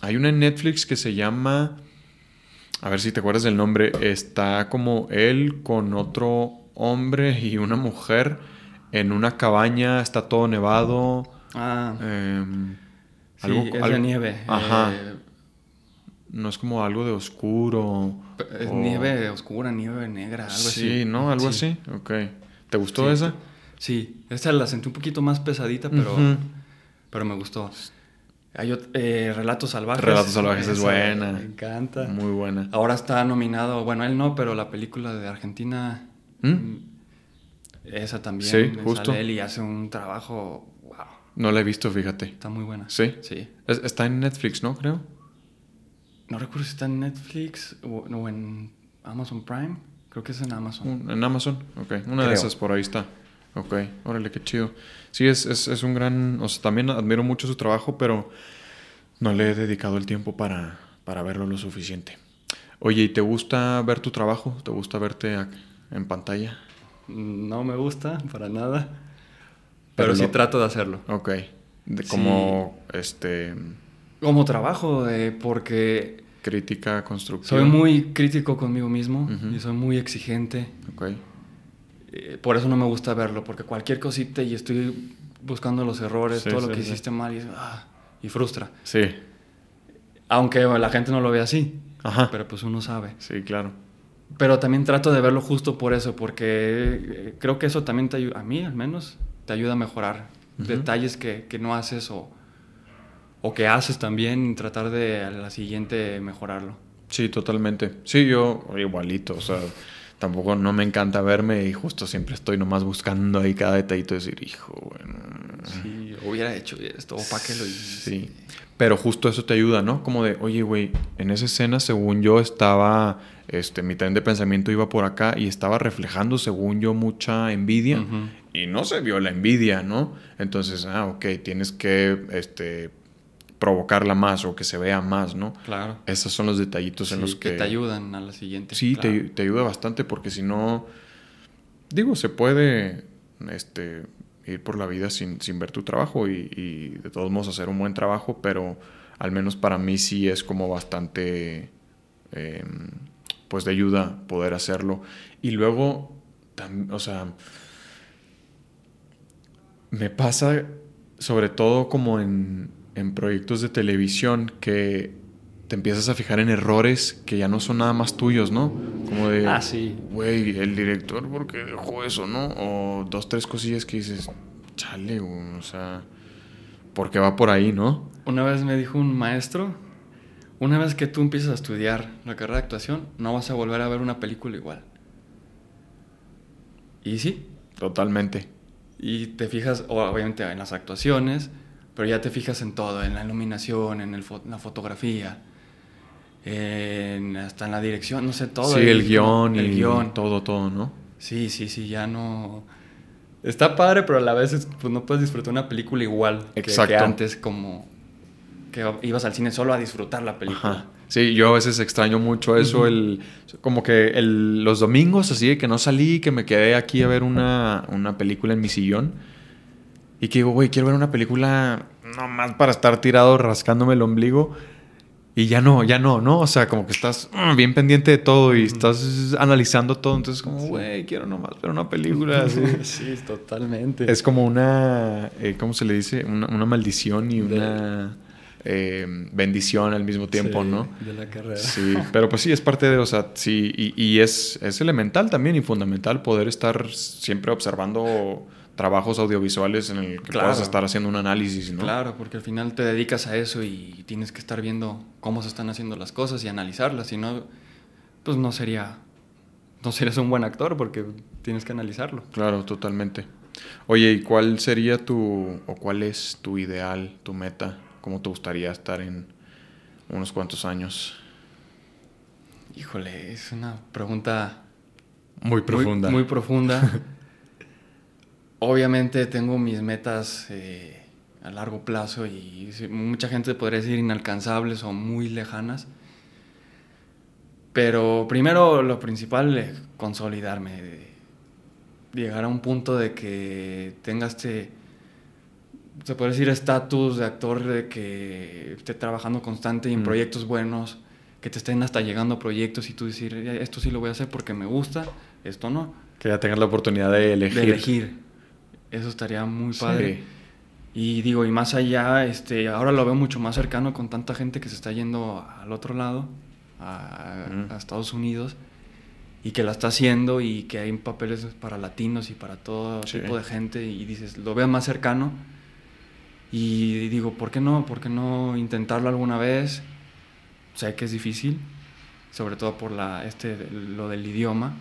Speaker 1: hay una en Netflix que se llama. A ver si te acuerdas del nombre. Está como él con otro hombre y una mujer en una cabaña. Está todo nevado.
Speaker 2: Ah,
Speaker 1: Em,
Speaker 2: sí,
Speaker 1: algo-
Speaker 2: es de nieve.
Speaker 1: Ajá.
Speaker 2: Eh,
Speaker 1: No es como algo de oscuro.
Speaker 2: es
Speaker 1: o-
Speaker 2: nieve oscura, nieve negra, algo así.
Speaker 1: Sí, ¿no? Algo
Speaker 2: Sí.
Speaker 1: así. Ok. ¿Te gustó
Speaker 2: Sí.
Speaker 1: esa?
Speaker 2: Sí, esta la sentí un poquito más pesadita, pero, pero me gustó. Hay eh, Relatos Salvajes.
Speaker 1: Relatos Salvajes es buena.
Speaker 2: Me encanta.
Speaker 1: Muy buena.
Speaker 2: Ahora está nominado, bueno, él no, pero la película de Argentina,
Speaker 1: ¿Mm?
Speaker 2: mm, esa también.
Speaker 1: Sí,
Speaker 2: sale
Speaker 1: justo.
Speaker 2: él y hace un trabajo, wow,
Speaker 1: No la he visto, fíjate.
Speaker 2: está muy buena.
Speaker 1: ¿Sí?
Speaker 2: Sí.
Speaker 1: Es- está en Netflix, ¿no? Creo.
Speaker 2: No recuerdo si está en Netflix o, en Amazon Prime. Creo que es en Amazon.
Speaker 1: Un- en Amazon. Ok. Una de esas por ahí está. Ok. Órale, qué chido. Sí, es, es, es un gran... O sea, también admiro mucho su trabajo, pero no le he dedicado el tiempo para, para verlo lo suficiente. Oye, ¿y te gusta ver tu trabajo? ¿Te gusta verte en pantalla?
Speaker 2: No me gusta para nada. Pero, sí trato de hacerlo.
Speaker 1: Ok. De como, este...
Speaker 2: Como trabajo, eh, porque...
Speaker 1: Crítica constructiva.
Speaker 2: Soy muy crítico conmigo mismo y soy muy exigente.
Speaker 1: Ok.
Speaker 2: Eh, por eso no me gusta verlo, porque cualquier cosita y estoy buscando los errores, todo lo que hiciste mal y, ah, y, frustra.
Speaker 1: Sí.
Speaker 2: Aunque la gente no lo ve así. Ajá. Pero pues uno sabe.
Speaker 1: Sí, claro.
Speaker 2: Pero también trato de verlo justo por eso, porque eh, creo que eso también te ayuda, a mí al menos, te ayuda a mejorar. Detalles que, que, no haces o, o que haces también tratar de a la siguiente mejorarlo.
Speaker 1: Sí, totalmente. Sí, yo igualito, o sea, tampoco no me encanta verme y justo siempre estoy nomás buscando ahí cada detallito y decir, hijo, bueno.
Speaker 2: Sí, hubiera hecho esto, o para qué lo hice.
Speaker 1: Sí, pero justo eso te ayuda, ¿no? Como de, oye, güey, en esa escena, según yo, estaba, este, mi tren de pensamiento iba por acá y estaba reflejando, según yo, mucha envidia y no se vio la envidia, ¿no? Entonces, ah, ok, tienes que, este, provocarla más o que se vea más, ¿no?
Speaker 2: Claro.
Speaker 1: Esos son los detallitos en los que...
Speaker 2: que... te ayudan a la siguiente.
Speaker 1: Sí, te, te, ayuda bastante porque si no, digo, se puede este, ir por la vida sin, sin ver tu trabajo y, y, de todos modos hacer un buen trabajo, pero al menos para mí sí es como bastante, em, pues de ayuda poder hacerlo. Y luego, o sea, me pasa sobre todo como en en proyectos de televisión que te empiezas a fijar en errores que ya no son nada más tuyos, ¿no? Como de,
Speaker 2: ah, sí.
Speaker 1: Güey, el director, ¿por qué dejó eso, no? O dos, tres cosillas que dices, chale, o sea, porque va por ahí, ¿no?
Speaker 2: Una vez me dijo un maestro, una vez que tú empiezas a estudiar la carrera de actuación, no vas a volver a ver una película igual. Y sí.
Speaker 1: Totalmente.
Speaker 2: Y te fijas, obviamente, en las actuaciones, pero ya te fijas en todo, en la iluminación, en el la fotografía, en, hasta en la dirección, no sé, todo.
Speaker 1: Sí, el, guion el y guion. todo, todo, ¿no?
Speaker 2: Sí, sí, sí, ya no... Está padre, pero a la vez pues, no puedes disfrutar una película igual Exacto. Que, antes, como que ibas al cine solo a disfrutar la película.
Speaker 1: Sí, yo a veces extraño mucho eso, el, como que el, los domingos así que no salí, que me quedé aquí a ver una, una película en mi sillón y que digo, güey, quiero ver una película nomás para estar tirado rascándome el ombligo. Y ya no, ya no, ¿no? O sea, como que estás mm, bien pendiente de todo y estás analizando todo. Entonces, como, güey, quiero nomás ver una película así.
Speaker 2: sí, totalmente.
Speaker 1: Es como una, eh, ¿cómo se le dice? Una, maldición y una eh, bendición al mismo tiempo, ¿no?
Speaker 2: De la carrera.
Speaker 1: Sí, pero pues sí, es parte de, o sea, sí, y, y es, es elemental también y fundamental poder estar siempre observando trabajos audiovisuales en el que puedas estar haciendo un análisis, ¿no?
Speaker 2: Claro, porque al final te dedicas a eso y tienes que estar viendo cómo se están haciendo las cosas y analizarlas, si no, pues no sería, no serías un buen actor porque tienes que analizarlo.
Speaker 1: Claro, totalmente. Oye, ¿y cuál sería tu, o cuál es tu ideal, tu meta? ¿Cómo te gustaría estar en unos cuantos años?
Speaker 2: Híjole, es una pregunta
Speaker 1: muy profunda.
Speaker 2: muy profunda. Obviamente tengo mis metas eh, a largo plazo y mucha gente podría decir inalcanzables o muy lejanas. Pero primero lo principal es consolidarme, llegar a un punto de que tenga este, se puede decir, estatus de actor, de que esté trabajando constante y en mm. proyectos buenos, que te estén hasta llegando proyectos y tú decir, esto sí lo voy a hacer porque me gusta, esto no.
Speaker 1: Que ya tengas la oportunidad de elegir.
Speaker 2: De elegir. Eso estaría muy padre. Y digo, y más allá, este, ahora lo veo mucho más cercano con tanta gente que se está yendo al otro lado, a, Estados Unidos, y que la está haciendo y que hay papeles para latinos y para todo tipo de gente, y dices, lo veo más cercano. Y digo, ¿por qué no? ¿Por qué no intentarlo alguna vez? Sé que es difícil, sobre todo por la, este, lo del idioma,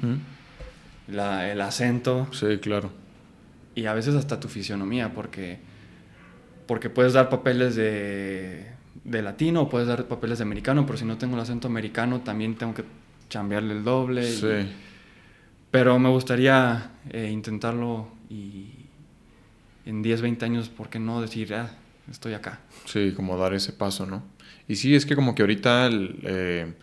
Speaker 2: la, el acento.
Speaker 1: Sí, claro
Speaker 2: y a veces hasta tu fisionomía, porque, porque puedes dar papeles de, de latino o puedes dar papeles de americano, pero si no tengo el acento americano también tengo que cambiarle el doble.
Speaker 1: Sí.
Speaker 2: pero me gustaría eh, intentarlo y en 10, 20 años, ¿por qué no decir, ah, estoy acá?
Speaker 1: Sí, como dar ese paso, ¿no? Y sí, es que como que ahorita, eh,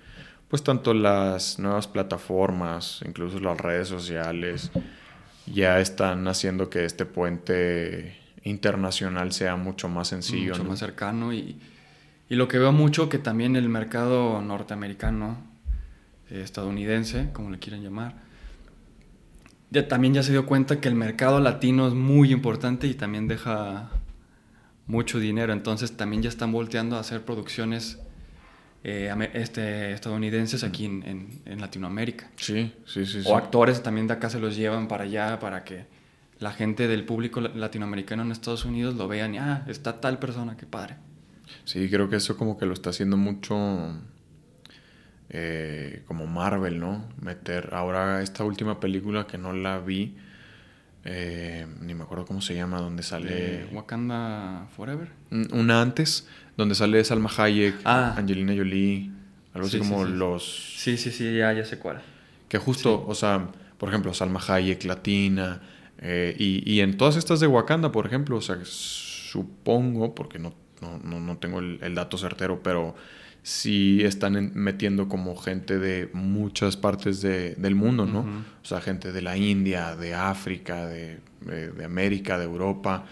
Speaker 1: pues tanto las nuevas plataformas, incluso las redes sociales, ya están haciendo que este puente internacional sea mucho más sencillo.
Speaker 2: Mucho más cercano y, y, lo que veo mucho que también el mercado norteamericano, eh, estadounidense, como le quieran llamar, ya, también ya se dio cuenta que el mercado latino es muy importante y también deja mucho dinero. Entonces también ya están volteando a hacer producciones eh, este, estadounidenses aquí en, en, Latinoamérica.
Speaker 1: Sí, sí, sí.
Speaker 2: O actores también de acá se los llevan para allá para que la gente del público latinoamericano en Estados Unidos lo vean y, ah, está tal persona, qué padre.
Speaker 1: Sí, creo que eso como que lo está haciendo mucho eh, como Marvel, ¿no? Meter ahora esta última película que no la vi, eh, ni me acuerdo cómo se llama, donde sale...
Speaker 2: Wakanda Forever.
Speaker 1: Una antes, donde sale Salma Hayek, ah. Angelina Jolie, algo así como los...
Speaker 2: Sí, sí, sí, ya, ya sé cuál.
Speaker 1: Que justo, o sea, por ejemplo, Salma Hayek, Latina, eh, y, en todas estas de Wakanda, por ejemplo, o sea, supongo, porque no, no, no tengo el, el dato certero, pero sí están metiendo como gente de muchas partes del mundo, ¿no? O sea, gente de la India, de África, de, América, de Europa,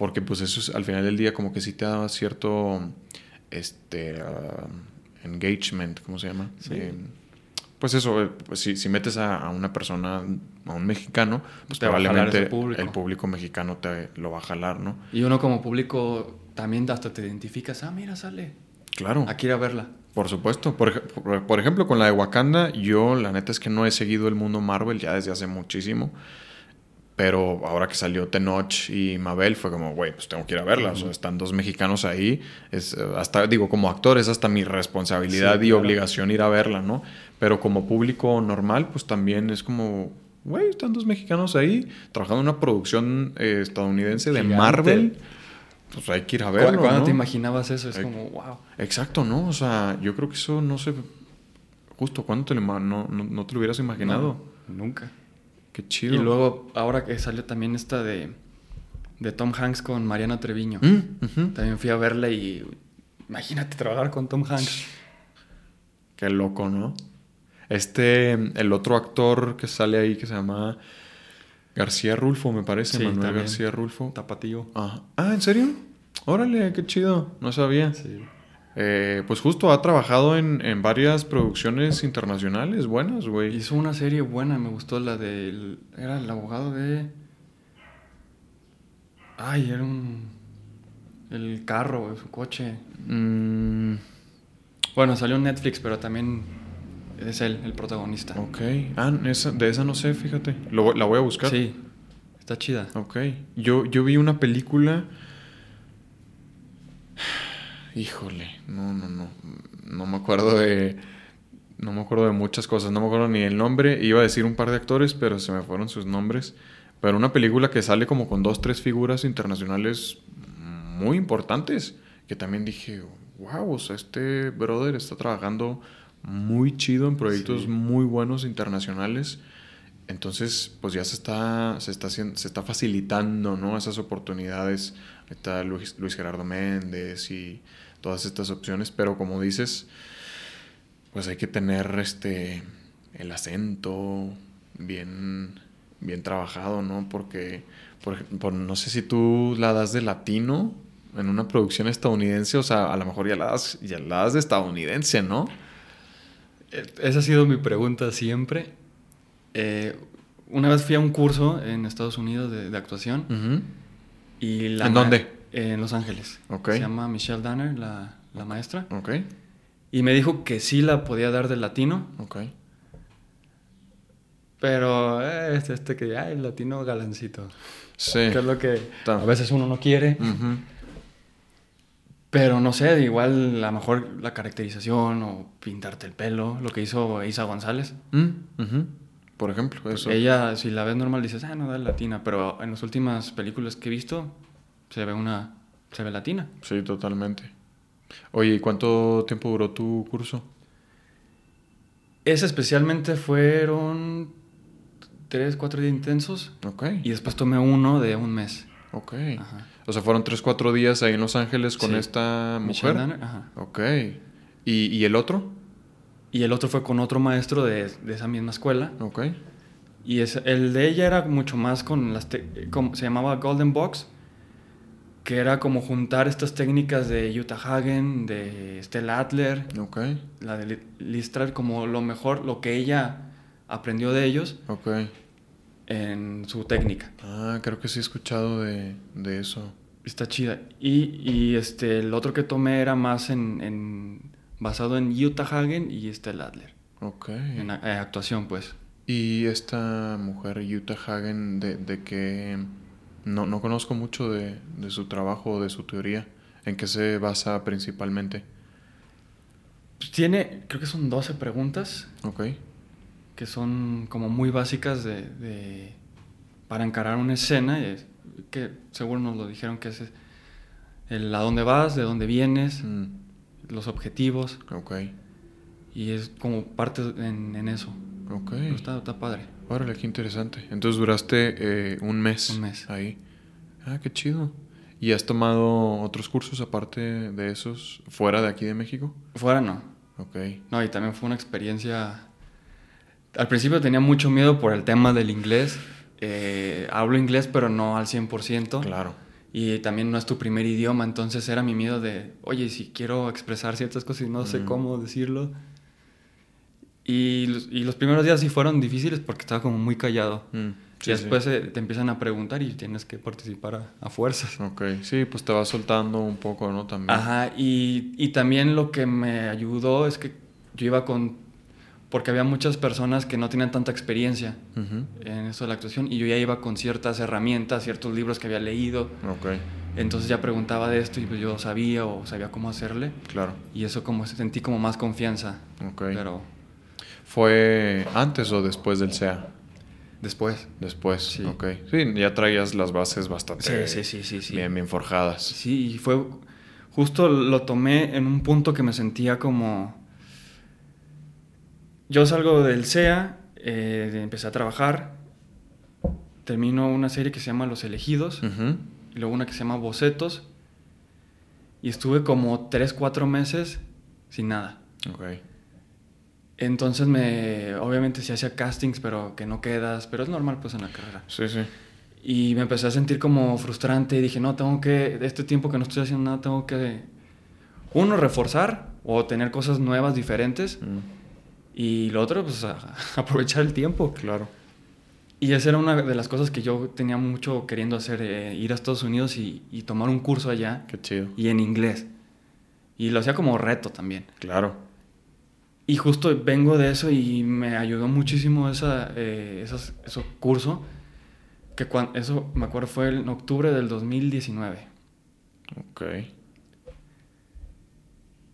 Speaker 1: porque pues eso es, al final del día como que sí te da cierto este, ah, engagement, ¿cómo se llama? Eh, pues eso, eh, pues si, si metes a, una persona, a un mexicano, pues probablemente el público mejicano te lo va a jalar, ¿no?
Speaker 2: Y uno como público también hasta te identificas, ah, mira, sale
Speaker 1: Claro.
Speaker 2: Aquí ir a verla.
Speaker 1: Por supuesto. Por, ejemplo, con la de Wakanda, yo la neta es que no he seguido el mundo Marvel ya desde hace muchísimo. Pero ahora que salió Tenoch y Mabel, fue como, güey, pues tengo que ir a verla. O sea, están dos mexicanos ahí. Es hasta, digo, como actor, es hasta mi responsabilidad y obligación ir a verla, ¿no? Pero como público normal, pues también es como, güey, están dos mexicanos ahí trabajando en una producción eh, estadounidense de Marvel pues hay que ir a verlo.
Speaker 2: Cuando te imaginabas eso, es como, wow.
Speaker 1: Exacto, ¿no? O sea, yo creo que eso no sé. Justo, ¿cuándo te lo, no, no, te lo hubieras imaginado?
Speaker 2: nunca.
Speaker 1: Qué chido.
Speaker 2: Y luego, ahora que salió también esta de, de Tom Hanks con Mariana Treviño. Mm, también fui a verla y imagínate trabajar con Tom Hanks.
Speaker 1: Qué loco, ¿no? Este, el otro actor que sale ahí que se llama García Rulfo, me parece, Manuel García Rulfo.
Speaker 2: Tapatío.
Speaker 1: Ah, ¿en serio? Órale, qué chido. No sabía. Sí. Eh, pues justo ha trabajado en, varias producciones internacionales buenas, güey.
Speaker 2: Hizo una serie buena, me gustó la del... Era el abogado de... Ay, era un... El carro, su coche. Mm. Bueno, salió en Netflix, pero también es él, el protagonista.
Speaker 1: Ok. Ah, de esa no sé, fíjate. la voy a buscar.
Speaker 2: Sí. Está chida.
Speaker 1: Ok. Yo, yo vi una película. Híjole. No, no, no. No me acuerdo de. No me acuerdo de muchas cosas. No me acuerdo ni el nombre. Iba a decir un par de actores, pero se me fueron sus nombres. Pero una película que sale como con dos, tres figuras internacionales muy importantes. Que también dije, wow, o sea, este brother está trabajando muy chido en proyectos muy buenos internacionales. Entonces, pues ya se está, se está, se está facilitando ¿no? esas oportunidades. Está Luis, Luis Gerardo Méndez y todas estas opciones, pero como dices, pues hay que tener este, el acento bien, bien trabajado, ¿no? Porque, por, no sé si tú la das de latino en una producción estadounidense, o sea, a lo mejor ya la das, ya la das de estadounidense, ¿no?
Speaker 2: Esa ha sido mi pregunta siempre. Eh, una vez fui a un curso en Estados Unidos de, actuación. y la
Speaker 1: ¿En dónde?
Speaker 2: En Los Ángeles.
Speaker 1: Okay.
Speaker 2: Se llama Michelle Danner, la, la maestra.
Speaker 1: Ok.
Speaker 2: Y me dijo que sí la podía dar de latino.
Speaker 1: Ok.
Speaker 2: Pero eh, este, este que, ay, el latino galancito.
Speaker 1: Sí.
Speaker 2: Que es lo que a veces uno no quiere. Pero no sé, igual a lo mejor la caracterización o pintarte el pelo, lo que hizo Isa González.
Speaker 1: Mm, Por ejemplo, eso.
Speaker 2: Ella, si la ves normal, dices, ah, no, da latina. Pero en las últimas películas que he visto, se ve una. se ve latina.
Speaker 1: Sí, totalmente. Oye, ¿y cuánto tiempo duró tu curso?
Speaker 2: Ese especialmente fueron tres, cuatro días intensos.
Speaker 1: Ok.
Speaker 2: Y después tomé uno de un mes.
Speaker 1: Ok. Ajá. O sea, fueron tres, cuatro días ahí en Los Ángeles con esta mujer.
Speaker 2: Ajá.
Speaker 1: Ok. ¿Y, el otro?
Speaker 2: Y el otro fue con otro maestro de, de esa misma escuela.
Speaker 1: Ok.
Speaker 2: Y es, el de ella era mucho más con las... te- como, se llamaba Golden Box, que era como juntar estas técnicas de Utah Hagen, de Stella Adler,
Speaker 1: Ok.
Speaker 2: la de Li- Listrar, como lo mejor, lo que ella aprendió de ellos
Speaker 1: Ok.
Speaker 2: en su técnica.
Speaker 1: Ah, creo que sí he escuchado de, de eso.
Speaker 2: Está chida. Y, y, este, el otro que tomé era más en, en- basado en Utah Hagen y Stella Adler.
Speaker 1: Ok.
Speaker 2: En eh, actuación, pues.
Speaker 1: Y esta mujer, Utah Hagen, de, de que no, no conozco mucho de, de su trabajo o de su teoría. ¿En qué se basa principalmente?
Speaker 2: Tiene, creo que son 12 preguntas
Speaker 1: Ok.
Speaker 2: que son como muy básicas de, de- para encarar una escena, y es- que seguro nos lo dijeron que es el a dónde vas, de dónde vienes,
Speaker 1: Mm,
Speaker 2: los objetivos,
Speaker 1: ok.
Speaker 2: y es como parte en, en eso.
Speaker 1: Ok.
Speaker 2: Pero Está, está padre.
Speaker 1: Órale, qué interesante. Entonces duraste eh, un mes.
Speaker 2: Un mes.
Speaker 1: Ahí. Ah, qué chido. ¿Y has tomado otros cursos aparte de esos fuera de aquí de México?
Speaker 2: Fuera no.
Speaker 1: Ok.
Speaker 2: No, y también fue una experiencia... Al principio tenía mucho miedo por el tema del inglés. Eh, hablo inglés, pero no al 100%.
Speaker 1: Claro.
Speaker 2: Y también no es tu primer idioma, entonces era mi miedo de, oye, si quiero expresar ciertas cosas y no sé
Speaker 1: Mm.
Speaker 2: cómo decirlo. Y los, y los primeros días sí fueron difíciles porque estaba como muy callado.
Speaker 1: Mm,
Speaker 2: y
Speaker 1: sí,
Speaker 2: después
Speaker 1: sí.
Speaker 2: eh, te empiezan a preguntar y tienes que participar a, a fuerzas.
Speaker 1: Ok. Sí, pues te vas soltando un poco, ¿no? También.
Speaker 2: Ajá, y, y también lo que me ayudó es que yo iba con... Porque había muchas personas que no tenían tanta experiencia
Speaker 1: Ujú.
Speaker 2: en eso de la actuación y yo ya iba con ciertas herramientas, ciertos libros que había leído.
Speaker 1: Ok.
Speaker 2: Entonces ya preguntaba de esto y pues yo sabía o sabía cómo hacerle.
Speaker 1: Claro.
Speaker 2: Y eso como sentí como más confianza.
Speaker 1: Ok.
Speaker 2: Pero
Speaker 1: ¿Fue antes o después del SEA?
Speaker 2: después.
Speaker 1: Después.
Speaker 2: Sí.
Speaker 1: Ok. Sí, ya traías las bases bastante
Speaker 2: Sí, sí, sí, sí, sí.
Speaker 1: bien, bien forjadas.
Speaker 2: Sí, y fue... Justo lo tomé en un punto que me sentía como... Yo salgo del SEA, eh, empecé a trabajar, termino una serie que se llama Los Elegidos, y luego una que se llama Bocetos, y estuve como 3, 4 meses sin nada.
Speaker 1: Ok.
Speaker 2: Entonces me, obviamente sí hacía castings, pero que no quedas, pero es normal pues en la carrera.
Speaker 1: Sí, sí.
Speaker 2: Y me empecé a sentir como frustrante y dije, no, tengo que, este tiempo que no estoy haciendo nada, tengo que, uno, reforzar o tener cosas nuevas, diferentes.
Speaker 1: Mm,
Speaker 2: Y lo otro, pues a- aprovechar el tiempo.
Speaker 1: Claro.
Speaker 2: Y esa era una de las cosas que yo tenía mucho queriendo hacer, eh, ir a Estados Unidos y, y tomar un curso allá
Speaker 1: Qué chido.
Speaker 2: y en inglés. Y lo hacía como reto también.
Speaker 1: Claro.
Speaker 2: Y justo vengo de eso y me ayudó muchísimo esa, eh, esos. Que cuando, eso me acuerdo fue en octubre del 2019.
Speaker 1: Ok.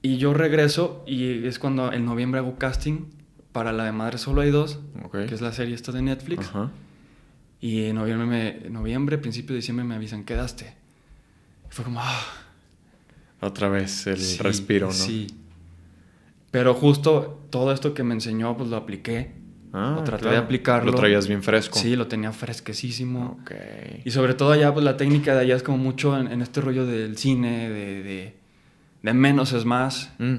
Speaker 2: Y yo regreso y es cuando en noviembre hago casting para la de Madre Solo hay dos, que es la serie esta de Netflix.
Speaker 1: Ajá.
Speaker 2: Y en noviembre, me, noviembre, principio de diciembre me avisan, quedaste. Y fue como, ah,
Speaker 1: Otra vez el
Speaker 2: sí,
Speaker 1: respiro, ¿no?
Speaker 2: Sí. Pero justo todo esto que me enseñó, pues lo apliqué.
Speaker 1: Ah,
Speaker 2: Lo traté
Speaker 1: claro.
Speaker 2: de aplicarlo.
Speaker 1: Lo traías bien fresco.
Speaker 2: Sí, lo tenía fresquecísimo.
Speaker 1: Ok.
Speaker 2: Y sobre todo allá, pues la técnica de allá es como mucho en, en este rollo del cine, de, de, de menos es más.
Speaker 1: Mm,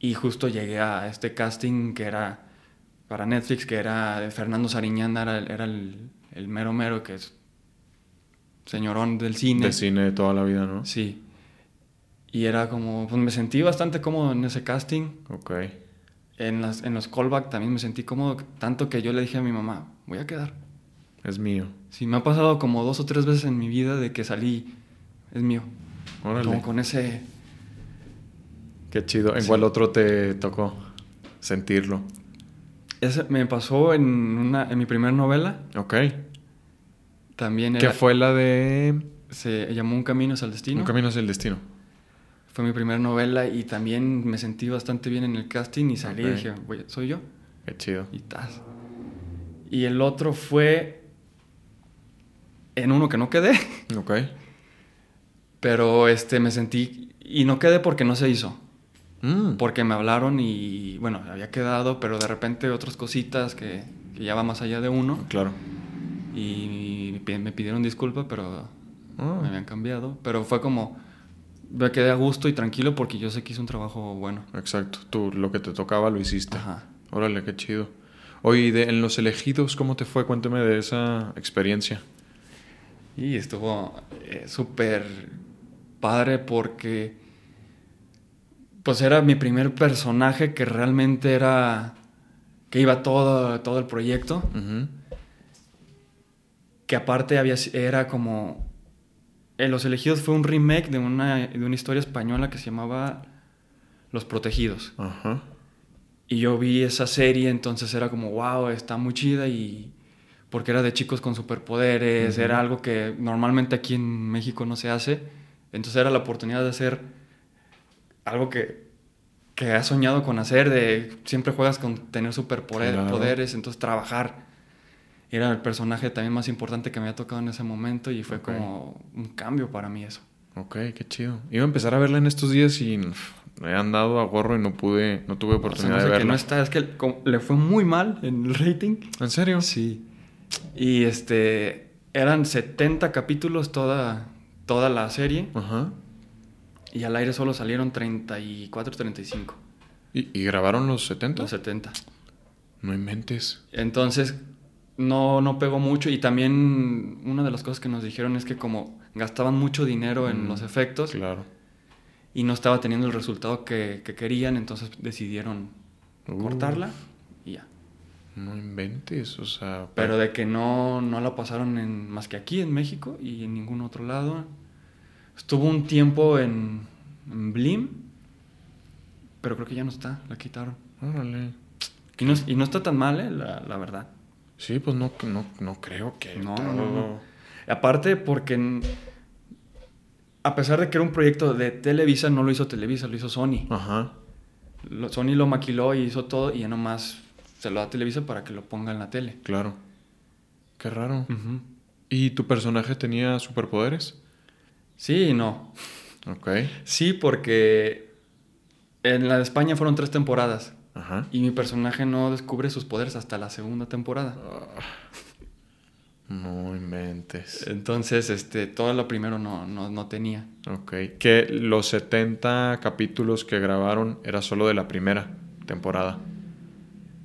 Speaker 2: Y justo llegué a este casting que era para Netflix, que era Fernando Sariñana, era, el- era el, el mero mero, que es señorón del cine.
Speaker 1: De cine de toda la vida, ¿no?
Speaker 2: Sí. Y era como, pues me sentí bastante cómodo en ese casting.
Speaker 1: Ok.
Speaker 2: En, las, en los callback también me sentí cómodo, tanto que yo le dije a mi mamá, voy a quedar.
Speaker 1: Es mío.
Speaker 2: Sí, me ha pasado como dos o tres veces en mi vida de que salí, es mío.
Speaker 1: Órale.
Speaker 2: Como con ese...
Speaker 1: Qué chido. ¿En
Speaker 2: Sí.
Speaker 1: cuál otro te tocó sentirlo?
Speaker 2: Ese me pasó en, una, en mi primera novela.
Speaker 1: Ok.
Speaker 2: También
Speaker 1: ¿Qué
Speaker 2: era-
Speaker 1: fue la de
Speaker 2: se llamó Un Camino hacia el Destino.
Speaker 1: Un camino hacia el destino?
Speaker 2: Fue mi primera novela y también me sentí bastante bien en el casting y salí y dije, "Voy- soy yo.
Speaker 1: Qué chido.
Speaker 2: Y tas. Y el otro fue en uno que no quedé,
Speaker 1: Ok.
Speaker 2: pero este me sentí y no quedé porque no se hizo.
Speaker 1: Mm,
Speaker 2: Porque me hablaron y bueno, había quedado, pero de repente otras cositas que, que ya va más allá de uno
Speaker 1: Claro.
Speaker 2: y me pidieron disculpa, pero
Speaker 1: Ah,
Speaker 2: me habían cambiado. Pero fue como, me quedé a gusto y tranquilo porque yo sé que hice un trabajo bueno.
Speaker 1: Exacto. Tú lo que te tocaba lo hiciste.
Speaker 2: Ajá.
Speaker 1: Órale, qué chido. Oye, ¿y de, en los elegidos, ¿cómo te fue? Cuéntame de esa experiencia.
Speaker 2: Y estuvo eh, súper padre porque pues era mi primer personaje que realmente era que iba todo, todo el proyecto.
Speaker 1: Ujú.
Speaker 2: Que aparte había, era como... En Los Elegidos fue un remake de una, de una historia española que se llamaba Los Protegidos.
Speaker 1: Ajá.
Speaker 2: Y yo vi esa serie, entonces era como, wow, está muy chida y... Porque era de chicos con superpoderes, era algo que normalmente aquí en México no se hace. Entonces era la oportunidad de hacer algo que, que has soñado con hacer, de siempre juegas con tener superpoderes,
Speaker 1: Claro.
Speaker 2: entonces trabajar. Era el personaje también más importante que me había tocado en ese momento y fue como un cambio para mí eso.
Speaker 1: Ok, qué chido. Iba a empezar a verla en estos días y me he andado a gorro y no pude, no tuve
Speaker 2: O sea,
Speaker 1: oportunidad
Speaker 2: no sé
Speaker 1: de
Speaker 2: que
Speaker 1: verla.
Speaker 2: no está, es que le fue muy mal en el rating.
Speaker 1: ¿En serio?
Speaker 2: Sí. Y este, eran 70 capítulos toda, toda la serie
Speaker 1: Ajá.
Speaker 2: y al aire solo salieron 34, 35,
Speaker 1: ¿Y, y grabaron los 70?
Speaker 2: los 70.
Speaker 1: No inventes.
Speaker 2: Entonces, no, no pegó mucho y también una de las cosas que nos dijeron es que como gastaban mucho dinero en
Speaker 1: Mm,
Speaker 2: los efectos
Speaker 1: Claro.
Speaker 2: y no estaba teniendo el resultado que, que querían, entonces decidieron
Speaker 1: Uh.
Speaker 2: cortarla y ya.
Speaker 1: No inventes, o sea...
Speaker 2: Pero de que no, no la pasaron en, más que aquí en México y en ningún otro lado. Estuvo un tiempo en, en Blim, pero creo que ya no está, la quitaron.
Speaker 1: Órale.
Speaker 2: Y no, y no está tan mal, eh, la, la verdad.
Speaker 1: Sí, pues no, no, no creo que...
Speaker 2: No,
Speaker 1: todo-
Speaker 2: no, no. Aparte porque a pesar de que era un proyecto de Televisa, no lo hizo Televisa, lo hizo Sony.
Speaker 1: Ajá.
Speaker 2: Lo- Sony lo maquiló y hizo todo y ya nomás se lo da a Televisa para que lo ponga en la tele.
Speaker 1: Claro. Qué raro. ¿Y tu personaje tenía superpoderes?
Speaker 2: Sí y no.
Speaker 1: Ok.
Speaker 2: Sí, porque en la de España fueron tres temporadas
Speaker 1: Ajá.
Speaker 2: y mi personaje no descubre sus poderes hasta la segunda temporada.
Speaker 1: No inventes.
Speaker 2: Entonces, este, todo lo primero no, no, no tenía.
Speaker 1: Ok. Que los 70 capítulos que grabaron era solo de la primera temporada.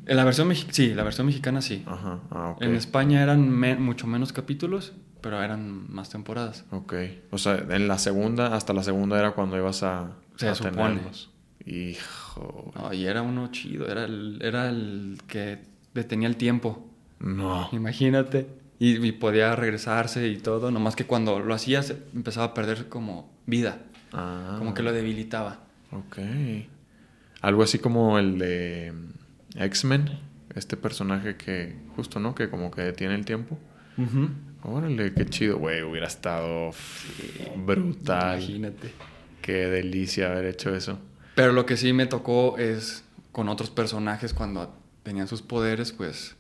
Speaker 2: En la versión mexicana, sí, la versión mexicana sí.
Speaker 1: Ajá. Ah, ok.
Speaker 2: En España eran me- mucho menos capítulos, pero eran más temporadas.
Speaker 1: Ok. O sea, en la segunda, hasta la segunda era cuando ibas a,
Speaker 2: Se
Speaker 1: a
Speaker 2: supone.
Speaker 1: tenerlos. Hijo.
Speaker 2: No, y era uno chido, era el, era el que detenía el tiempo.
Speaker 1: No.
Speaker 2: Imagínate. Y, y podía regresarse y todo, nomás que cuando lo hacía se empezaba a perder como vida,
Speaker 1: Ah.
Speaker 2: como que lo debilitaba.
Speaker 1: Ok. Algo así como el de mm, X-Men. Este personaje que, justo, ¿no? Que como que detiene el tiempo. Órale, qué chido, güey. Hubiera estado brutal.
Speaker 2: Imagínate.
Speaker 1: Qué delicia haber hecho eso.
Speaker 2: Pero lo que sí me tocó es con otros personajes cuando tenían sus poderes, pues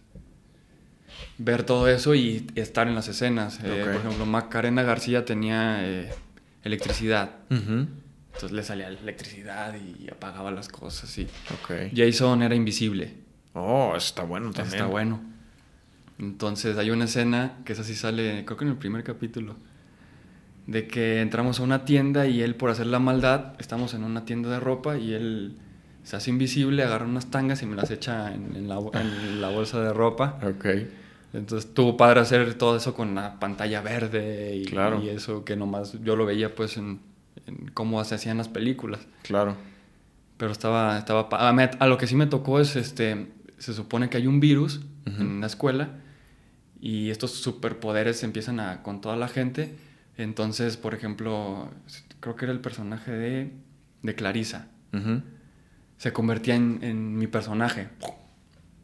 Speaker 2: ver todo eso y estar en las escenas. Eh, por ejemplo, Macarena García tenía eh, electricidad. Entonces le salía electricidad y apagaba las cosas. Y. Jason era invisible.
Speaker 1: Oh, está bueno también.
Speaker 2: está bueno. Entonces hay una escena que esa sí sale, creo que en el primer capítulo, de que entramos a una tienda y él por hacer la maldad, estamos en una tienda de ropa y él se hace invisible, agarra unas tangas y me las echa en, en la, bo- en la bolsa de ropa.
Speaker 1: Ok.
Speaker 2: Entonces tuvo padre hacer todo eso con la pantalla verde y,
Speaker 1: Claro.
Speaker 2: y eso que nomás yo lo veía pues en, en cómo se hacían las películas.
Speaker 1: Claro.
Speaker 2: Pero estaba, estaba a, me- a lo que sí me tocó es, este, se supone que hay un virus en la escuela y estos superpoderes empiezan a, con toda la gente. Entonces, por ejemplo, creo que era el personaje de, de Clarisa. Se convertía en, en mi personaje.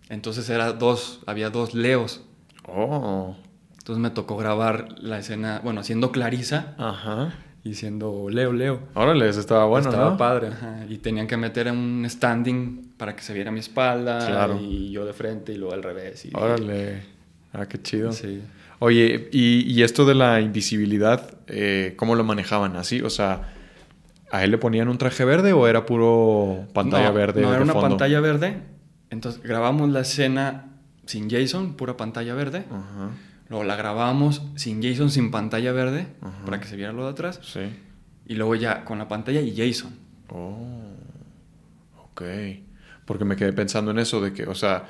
Speaker 2: Entonces era dos, había dos Leos.
Speaker 1: Oh.
Speaker 2: Entonces me tocó grabar la escena, bueno, siendo Clarisa
Speaker 1: Ajá.
Speaker 2: y siendo Leo Leo.
Speaker 1: Órale, eso estaba bueno,
Speaker 2: Estaba
Speaker 1: ¿no?
Speaker 2: padre, ajá. Y tenían que meter un standing para que se viera mi espalda.
Speaker 1: Claro.
Speaker 2: Y yo de frente y luego al revés. Y,
Speaker 1: Órale. Ah, qué chido.
Speaker 2: Sí.
Speaker 1: Oye, y, y esto de la invisibilidad, eh, ¿cómo lo manejaban? ¿Así? O sea, ¿a él le ponían un traje verde o era puro pantalla
Speaker 2: no,
Speaker 1: verde?
Speaker 2: No,
Speaker 1: de
Speaker 2: era una
Speaker 1: fondo?
Speaker 2: pantalla verde. Entonces grabamos la escena sin Jason, pura pantalla verde.
Speaker 1: Ajá.
Speaker 2: Luego la grabamos sin Jason, sin pantalla verde, para que se viera lo de atrás.
Speaker 1: Sí.
Speaker 2: Y luego ya con la pantalla y Jason.
Speaker 1: Oh, ok. Porque me quedé pensando en eso, de que, o sea,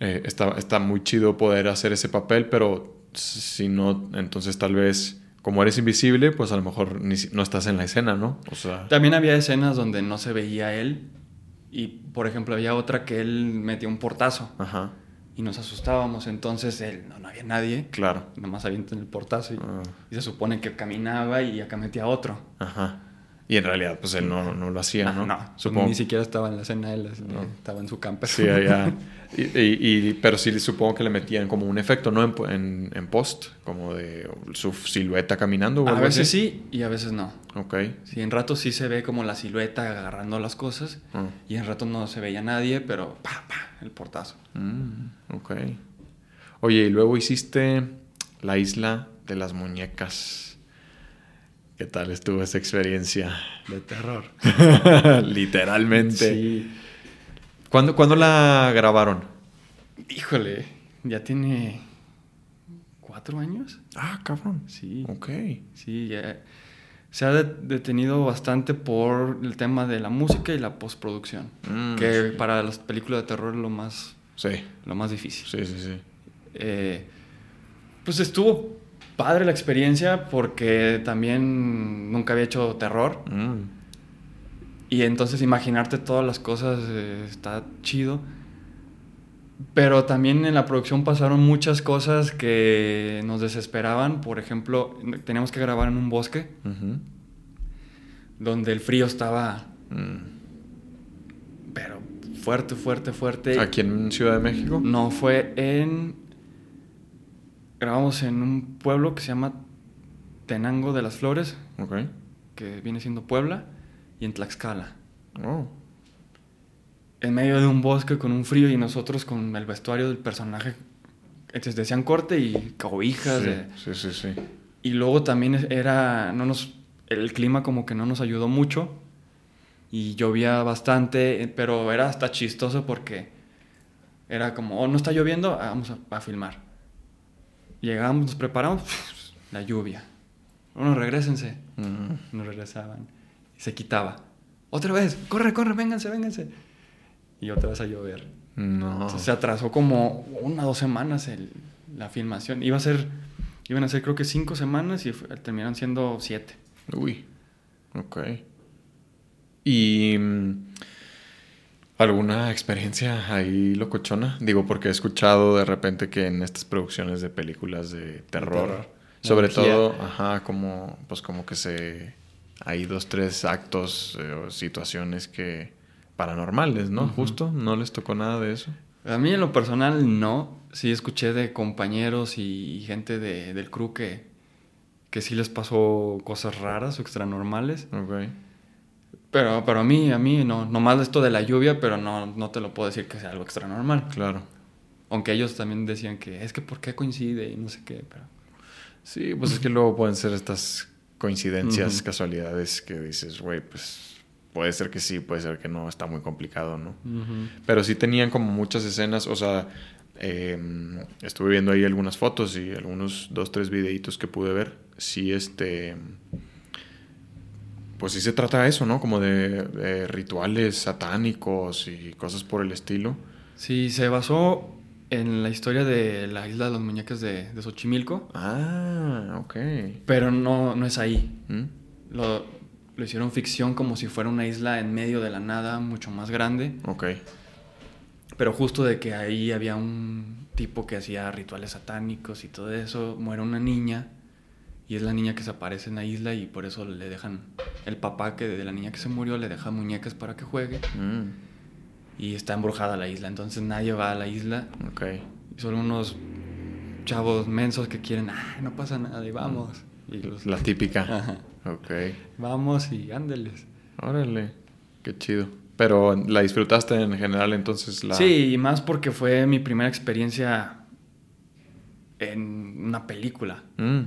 Speaker 1: eh, está, está muy chido poder hacer ese papel, pero si no, entonces tal vez, como eres invisible, pues a lo mejor ni no estás en la escena, ¿no? O sea,
Speaker 2: También había escenas donde no se veía él. Y, por ejemplo, había otra que él metió un portazo.
Speaker 1: ajá,
Speaker 2: Y nos asustábamos. Entonces, él, no, no había nadie.
Speaker 1: claro.
Speaker 2: Nada más avientan el portazo. Y,
Speaker 1: Ah,
Speaker 2: y se supone que caminaba y acá metía otro.
Speaker 1: ajá. Y en realidad, pues él no, no lo hacía, ¿no?
Speaker 2: no,
Speaker 1: Supongo.
Speaker 2: Ni siquiera estaba en la escena él.
Speaker 1: No.
Speaker 2: Estaba en su camper.
Speaker 1: Sí, allá. Y, y- y- pero sí supongo que le metían como un efecto, ¿no? En, en, en post, como de su silueta caminando. o
Speaker 2: A
Speaker 1: algo
Speaker 2: veces
Speaker 1: así.
Speaker 2: sí y a veces no.
Speaker 1: Ok.
Speaker 2: Sí, en ratos sí se ve como la silueta agarrando las cosas.
Speaker 1: Ah.
Speaker 2: Y en ratos no se veía nadie, pero pa, pa, el portazo.
Speaker 1: Mm, ok. Oye, y luego hiciste la isla de las muñecas. ¿Qué tal estuvo esa experiencia?
Speaker 2: De terror.
Speaker 1: Literalmente.
Speaker 2: Sí.
Speaker 1: ¿Cuándo, cuándo la grabaron?
Speaker 2: Híjole, ya tiene cuatro años.
Speaker 1: Ah, cabrón.
Speaker 2: Sí.
Speaker 1: Ok.
Speaker 2: Sí, ya- se ha de- detenido bastante por el tema de la música y la postproducción.
Speaker 1: Mm,
Speaker 2: que
Speaker 1: sí.
Speaker 2: para las películas de terror es lo más,
Speaker 1: Sí,
Speaker 2: lo más difícil.
Speaker 1: sí, sí, sí.
Speaker 2: Eh, pues estuvo padre la experiencia porque también nunca había hecho terror.
Speaker 1: Mm,
Speaker 2: Y entonces imaginarte todas las cosas eh, está chido. Pero también en la producción pasaron muchas cosas que nos desesperaban. Por ejemplo, teníamos que grabar en un bosque donde el frío estaba,
Speaker 1: Mm.
Speaker 2: pero fuerte, fuerte, fuerte.
Speaker 1: ¿Aquí en Ciudad de México?
Speaker 2: No, fue en... Grabamos en un pueblo que se llama Tenango de las Flores, que viene siendo Puebla, y en Tlaxcala.
Speaker 1: Oh.
Speaker 2: En medio de un bosque con un frío y nosotros con el vestuario del personaje. Entonces decían corte y cobijas.
Speaker 1: Sí,
Speaker 2: de-
Speaker 1: sí, sí, sí.
Speaker 2: Y luego también era, no nos, el clima como que no nos ayudó mucho y llovía bastante, eh, pero era hasta chistoso porque era como, oh, no está lloviendo, ah, vamos a, a filmar. Llegamos, nos preparamos, la lluvia. Bueno, regresense.
Speaker 1: Mm.
Speaker 2: Nos regresaban y se quitaba. Otra vez, corre, corre, vénganse, vénganse. Y otra vez a llover.
Speaker 1: No.
Speaker 2: Entonces, se atrasó como una o dos semanas el- la filmación. Iba a ser, iban a ser creo que cinco semanas y terminaron siendo siete.
Speaker 1: Uy. Ok. ¿Y mm, alguna experiencia ahí locochona? Digo, porque he escuchado de repente que en estas producciones de películas de terror,
Speaker 2: terror.
Speaker 1: sobre
Speaker 2: Energía.
Speaker 1: todo, ajá, como, pues como que se... Hay dos, tres actos eh, o situaciones que... paranormales, ¿no? Justo, ¿no les tocó nada de eso?
Speaker 2: A mí en lo personal no. Sí escuché de compañeros y gente de- del crew que, que sí les pasó cosas raras o extranormales.
Speaker 1: Ok.
Speaker 2: Pero, pero a mí, a mí no. Nomás esto de la lluvia, pero no, no te lo puedo decir que sea algo extranormal.
Speaker 1: Claro.
Speaker 2: Aunque ellos también decían que es que por qué coincide y no sé qué, pero...
Speaker 1: Sí, pues es que luego pueden ser estas coincidencias, casualidades que dices, güey, pues puede ser que sí, puede ser que no, está muy complicado, ¿no? Pero sí tenían como muchas escenas, o sea, eh, estuve viendo ahí algunas fotos y algunos dos, tres videitos que pude ver. Sí, este, pues sí se trata de eso, ¿no? Como de, de rituales satánicos y cosas por el estilo.
Speaker 2: Sí, se basó en la historia de la isla de las muñecas de, de Xochimilco,
Speaker 1: Ah, ok.
Speaker 2: pero no, no es ahí.
Speaker 1: ¿Mm?
Speaker 2: Lo, lo hicieron ficción como si fuera una isla en medio de la nada, mucho más grande,
Speaker 1: Ok.
Speaker 2: pero justo de que ahí había un tipo que hacía rituales satánicos y todo eso, muere una niña y es la niña que se aparece en la isla y por eso le dejan el papá que de la niña que se murió le deja muñecas para que juegue
Speaker 1: Mm,
Speaker 2: y está embrujada la isla, entonces nadie va a la isla
Speaker 1: ok.
Speaker 2: Y son unos chavos mensos que quieren, ah, no pasa nada y vamos. Y los-
Speaker 1: La típica.
Speaker 2: Ajá.
Speaker 1: Ok.
Speaker 2: Vamos y ándeles.
Speaker 1: Órale. Qué chido. Pero la disfrutaste en general entonces la...
Speaker 2: Sí, y más porque fue mi primera experiencia en una película.
Speaker 1: Mm,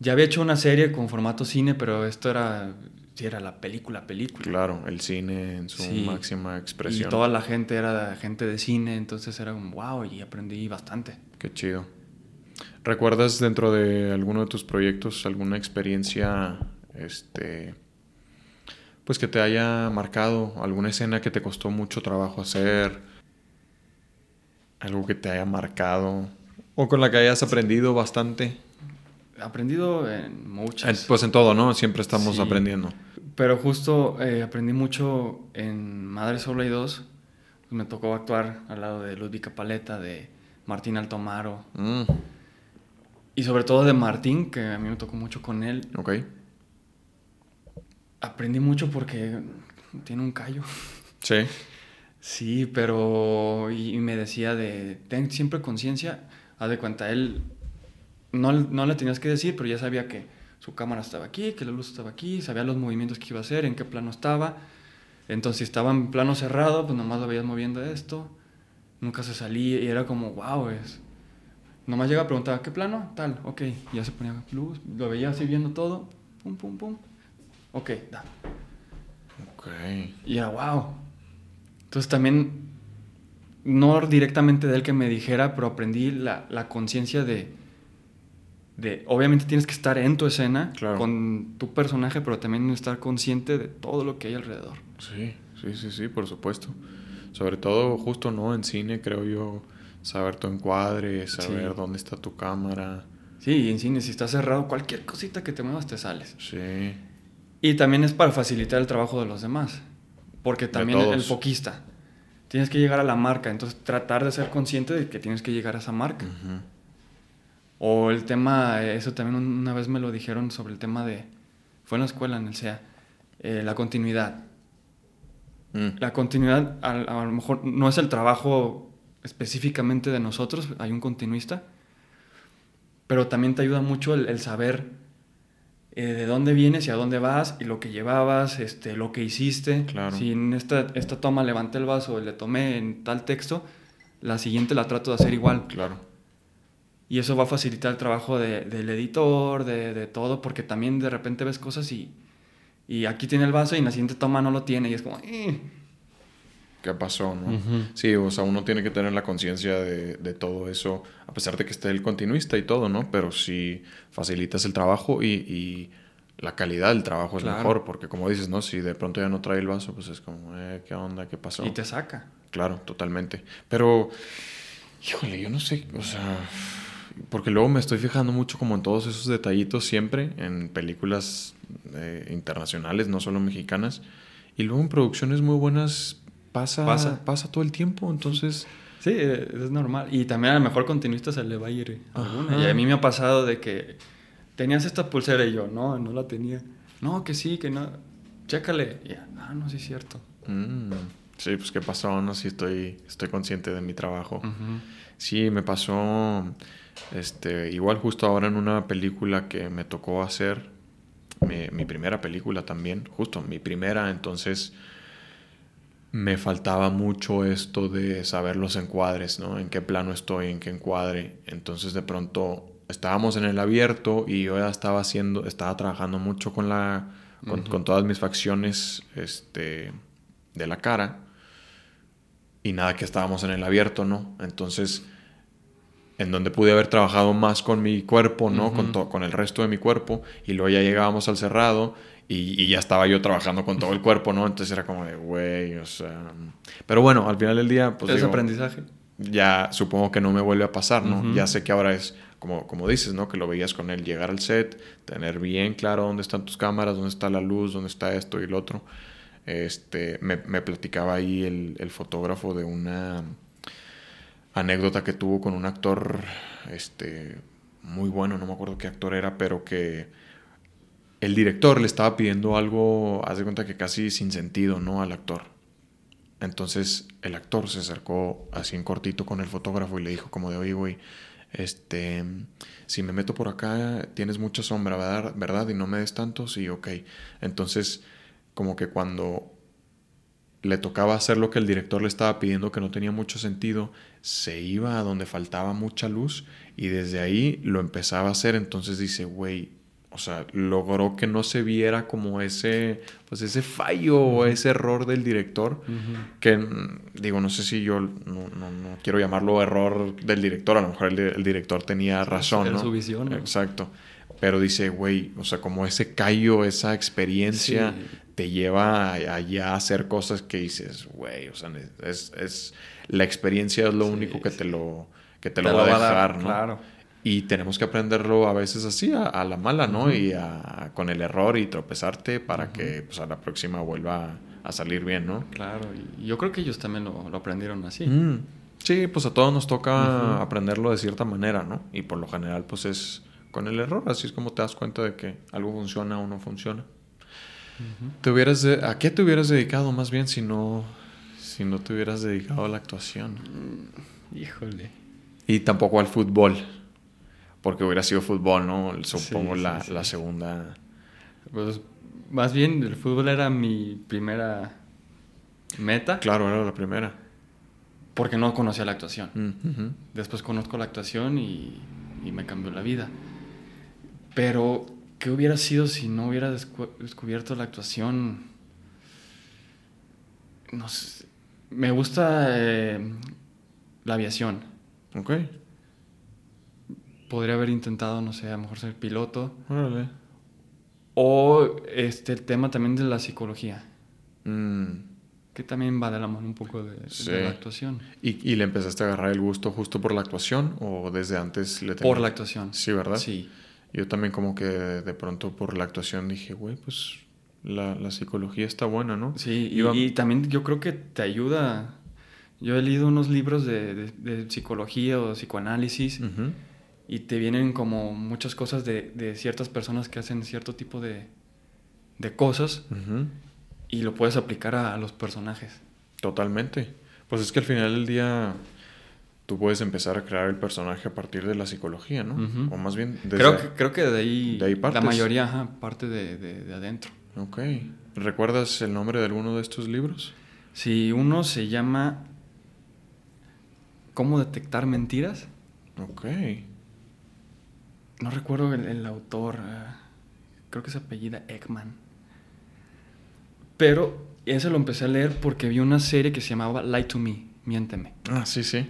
Speaker 2: Ya había hecho una serie con formato cine, pero esto era, sí, era la película, película.
Speaker 1: claro, el cine en su
Speaker 2: Sí.
Speaker 1: máxima
Speaker 2: Y
Speaker 1: expresión.
Speaker 2: toda la gente era gente de cine, entonces era como, wow, y aprendí bastante.
Speaker 1: Qué chido. ¿Recuerdas dentro de alguno de tus proyectos alguna experiencia este, pues que te haya marcado, alguna escena que te costó mucho trabajo hacer, algo que te haya marcado o con la que hayas aprendido bastante.
Speaker 2: Aprendido en muchas.
Speaker 1: pues en todo, ¿no? Siempre estamos aprendiendo.
Speaker 2: Pero justo eh, aprendí mucho en Madre Solo y Dos. Me tocó actuar al lado de Ludvika Paleta, de Martín Altomaro. Mm. Y sobre todo de Martín, que a mí me tocó mucho con él.
Speaker 1: Ok.
Speaker 2: Aprendí mucho porque tiene un callo.
Speaker 1: Sí.
Speaker 2: Sí, pero... Y, me decía de, ten siempre conciencia. Haz de cuenta, él... No, no le tenías que decir, pero ya sabía que su cámara estaba aquí, que la luz estaba aquí, sabía los movimientos que iba a hacer, en qué plano estaba. Entonces, si estaba en plano cerrado, pues nomás lo veías moviendo esto. Nunca se salía y era como, wow, es... Nomás llega a preguntar, ¿qué plano? Tal, ok. Ya se ponía luz, lo veía así viendo todo. Pum, pum, pum. Ok, da.
Speaker 1: Ok.
Speaker 2: Y era, wow. Entonces también, no directamente de él que me dijera, pero aprendí la, la conciencia de, de, obviamente tienes que estar en tu escena con tu personaje, pero también estar consciente de todo lo que hay alrededor.
Speaker 1: Sí, sí, sí, sí, por supuesto. Sobre todo justo, ¿no? En cine, creo yo, saber tu encuadre, saber dónde está tu cámara.
Speaker 2: Sí, en cine, si está cerrado, cualquier cosita que te muevas te sales.
Speaker 1: Sí.
Speaker 2: Y también es para facilitar el trabajo de los demás. Porque también el foquista. Tienes que llegar a la marca, entonces tratar de ser consciente de que tienes que llegar a esa marca. O el tema, eso también una vez me lo dijeron sobre el tema de, fue en la escuela, en el SEA, eh, la continuidad. Mm. La continuidad a, a, lo mejor no es el trabajo específicamente de nosotros, hay un continuista, pero también te ayuda mucho el, saber eh, de dónde vienes y a dónde vas y lo que llevabas, este, lo que hiciste.
Speaker 1: Claro.
Speaker 2: Si en esta, esta toma levanté el vaso y le tomé en tal texto, la siguiente la trato de hacer igual.
Speaker 1: Claro.
Speaker 2: Y eso va a facilitar el trabajo del editor, de, de, todo, porque también de repente ves cosas y, y aquí tiene el vaso y en la siguiente toma no lo tiene y es como... Eh,
Speaker 1: qué pasó, ¿no? Sí, o sea, uno tiene que tener la conciencia de, de, todo eso, a pesar de que esté el continuista y todo, ¿no? Pero si facilitas el trabajo y, y la calidad del trabajo es mejor, porque como dices, ¿no? Si de pronto ya no trae el vaso, pues es como, eh, ¿qué onda? ¿Qué pasó?
Speaker 2: Y te saca.
Speaker 1: Claro, totalmente. Pero, híjole, yo no sé, o sea, porque luego me estoy fijando mucho como en todos esos detallitos siempre, en películas eh, internacionales, no solo mexicanas, y luego en producciones muy buenas pasa, pasa. pasa todo el tiempo, entonces...
Speaker 2: Sí, es normal. Y también a lo mejor continuista se le va a ir alguna. Y a mí me ha pasado de que tenías esta pulsera y yo, no, no la tenía. No, que sí, que no. Chécale. ah, no, sí es cierto.
Speaker 1: Mm, sí, pues qué pasó, no, sí estoy, estoy consciente de mi trabajo. Sí, me pasó, este, igual justo ahora en una película que me tocó hacer, mi, mi primera película también, justo mi primera, entonces me faltaba mucho esto de saber los encuadres, ¿no? En qué plano estoy, en qué encuadre. Entonces de pronto estábamos en el abierto y yo ya estaba haciendo, estaba trabajando mucho con la, con, todas mis facciones, este, de la cara y nada que estábamos en el abierto, ¿no? Entonces en donde pude haber trabajado más con mi cuerpo, ¿no? con, con el resto de mi cuerpo y luego ya llegábamos al cerrado y, ya estaba yo trabajando con todo el cuerpo, ¿no? Entonces era como de, güey, o sea... Pero bueno, al final del día, pues...
Speaker 2: Es aprendizaje.
Speaker 1: Ya supongo que no me vuelve a pasar, ¿no? Ya sé que ahora es, como, como dices, ¿no? Que lo veías con él, llegar al set, tener bien claro dónde están tus cámaras, dónde está la luz, dónde está esto y lo otro. Este, me, me platicaba ahí el, el fotógrafo de una anécdota que tuvo con un actor, este, muy bueno, no me acuerdo qué actor era, pero que el director le estaba pidiendo algo, haz de cuenta que casi sin sentido, ¿no? Al actor. Entonces el actor se acercó así en cortito con el fotógrafo y le dijo como de, oye, güey, este, si me meto por acá, tienes mucha sombra, ¿verdad? ¿verdad? Y no me des tanto, sí, ok. Entonces, como que cuando le tocaba hacer lo que el director le estaba pidiendo, que no tenía mucho sentido, se iba a donde faltaba mucha luz y desde ahí lo empezaba a hacer. Entonces dice, güey, o sea, logró que no se viera como ese, pues ese fallo o ese error del director, que digo, no sé si yo no, no, quiero llamarlo error del director, a lo mejor el, director tenía razón,
Speaker 2: Era su visión.
Speaker 1: Exacto. Pero dice, güey, o sea, como ese callo, esa experiencia
Speaker 2: Sí.
Speaker 1: te lleva a- a hacer cosas que dices, güey, o sea, es, es- la experiencia es lo
Speaker 2: Sí,
Speaker 1: único que te lo, que te lo va a dejar, ¿no?
Speaker 2: Claro.
Speaker 1: Y tenemos que aprenderlo a veces así, a, a la mala, ¿no? Y a- con el error y tropezarte para que pues, a la próxima vuelva a salir bien, ¿no?
Speaker 2: Claro, y yo creo que ellos también lo, lo aprendieron así.
Speaker 1: Mm. Sí, pues a todos nos toca aprenderlo de cierta manera, ¿no? Y por lo general, pues es con el error, así es como te das cuenta de que algo funciona o no funciona. ¿Te hubieras de- ¿A qué te hubieras dedicado más bien si no, si no te hubieras dedicado a la actuación?
Speaker 2: Híjole.
Speaker 1: Y tampoco al fútbol, porque hubiera sido fútbol, ¿no? Supongo
Speaker 2: Sí,
Speaker 1: la,
Speaker 2: sí, sí.
Speaker 1: la segunda...
Speaker 2: Pues más bien el fútbol era mi primera meta
Speaker 1: Claro, era la primera.
Speaker 2: porque no conocía la actuación.
Speaker 1: Mm.
Speaker 2: Después conozco la actuación y, y me cambió la vida. Pero, ¿qué hubiera sido si no hubiera descu- descubierto la actuación? No sé. Me gusta eh, la aviación.
Speaker 1: Ok,
Speaker 2: Podría haber intentado, no sé, a lo mejor ser piloto.
Speaker 1: órale.
Speaker 2: O este, el tema también de la psicología,
Speaker 1: Mm.
Speaker 2: que también va de la mano un poco de, la actuación.
Speaker 1: ¿Y, y le empezaste a agarrar el gusto justo por la actuación o desde antes le
Speaker 2: Por
Speaker 1: tenías-
Speaker 2: la actuación.
Speaker 1: Sí, ¿verdad?
Speaker 2: Sí.
Speaker 1: Yo también como que de pronto por la actuación dije, güey, pues la, la psicología está buena, ¿no?
Speaker 2: Sí, y,
Speaker 1: Iba-
Speaker 2: y también yo creo que te ayuda. Yo he leído unos libros de, de- de psicología o psicoanálisis y te vienen como muchas cosas de, de ciertas personas que hacen cierto tipo de, de cosas y lo puedes aplicar a, a los personajes.
Speaker 1: Totalmente. Pues es que al final del día tú puedes empezar a crear el personaje a partir de la psicología, ¿no? O más bien desde...
Speaker 2: Creo, que, creo que de ahí,
Speaker 1: de ahí
Speaker 2: la
Speaker 1: partes.
Speaker 2: mayoría ajá, parte de, de- de adentro.
Speaker 1: Ok. ¿Recuerdas el nombre de alguno de estos libros?
Speaker 2: Si uno se llama ¿Cómo detectar mentiras?
Speaker 1: Ok.
Speaker 2: No recuerdo el, el autor. eh, creo que se apellida Ekman. Pero ese lo empecé a leer porque vi una serie que se llamaba Lie to Me, Miénteme.
Speaker 1: Ah, sí, sí.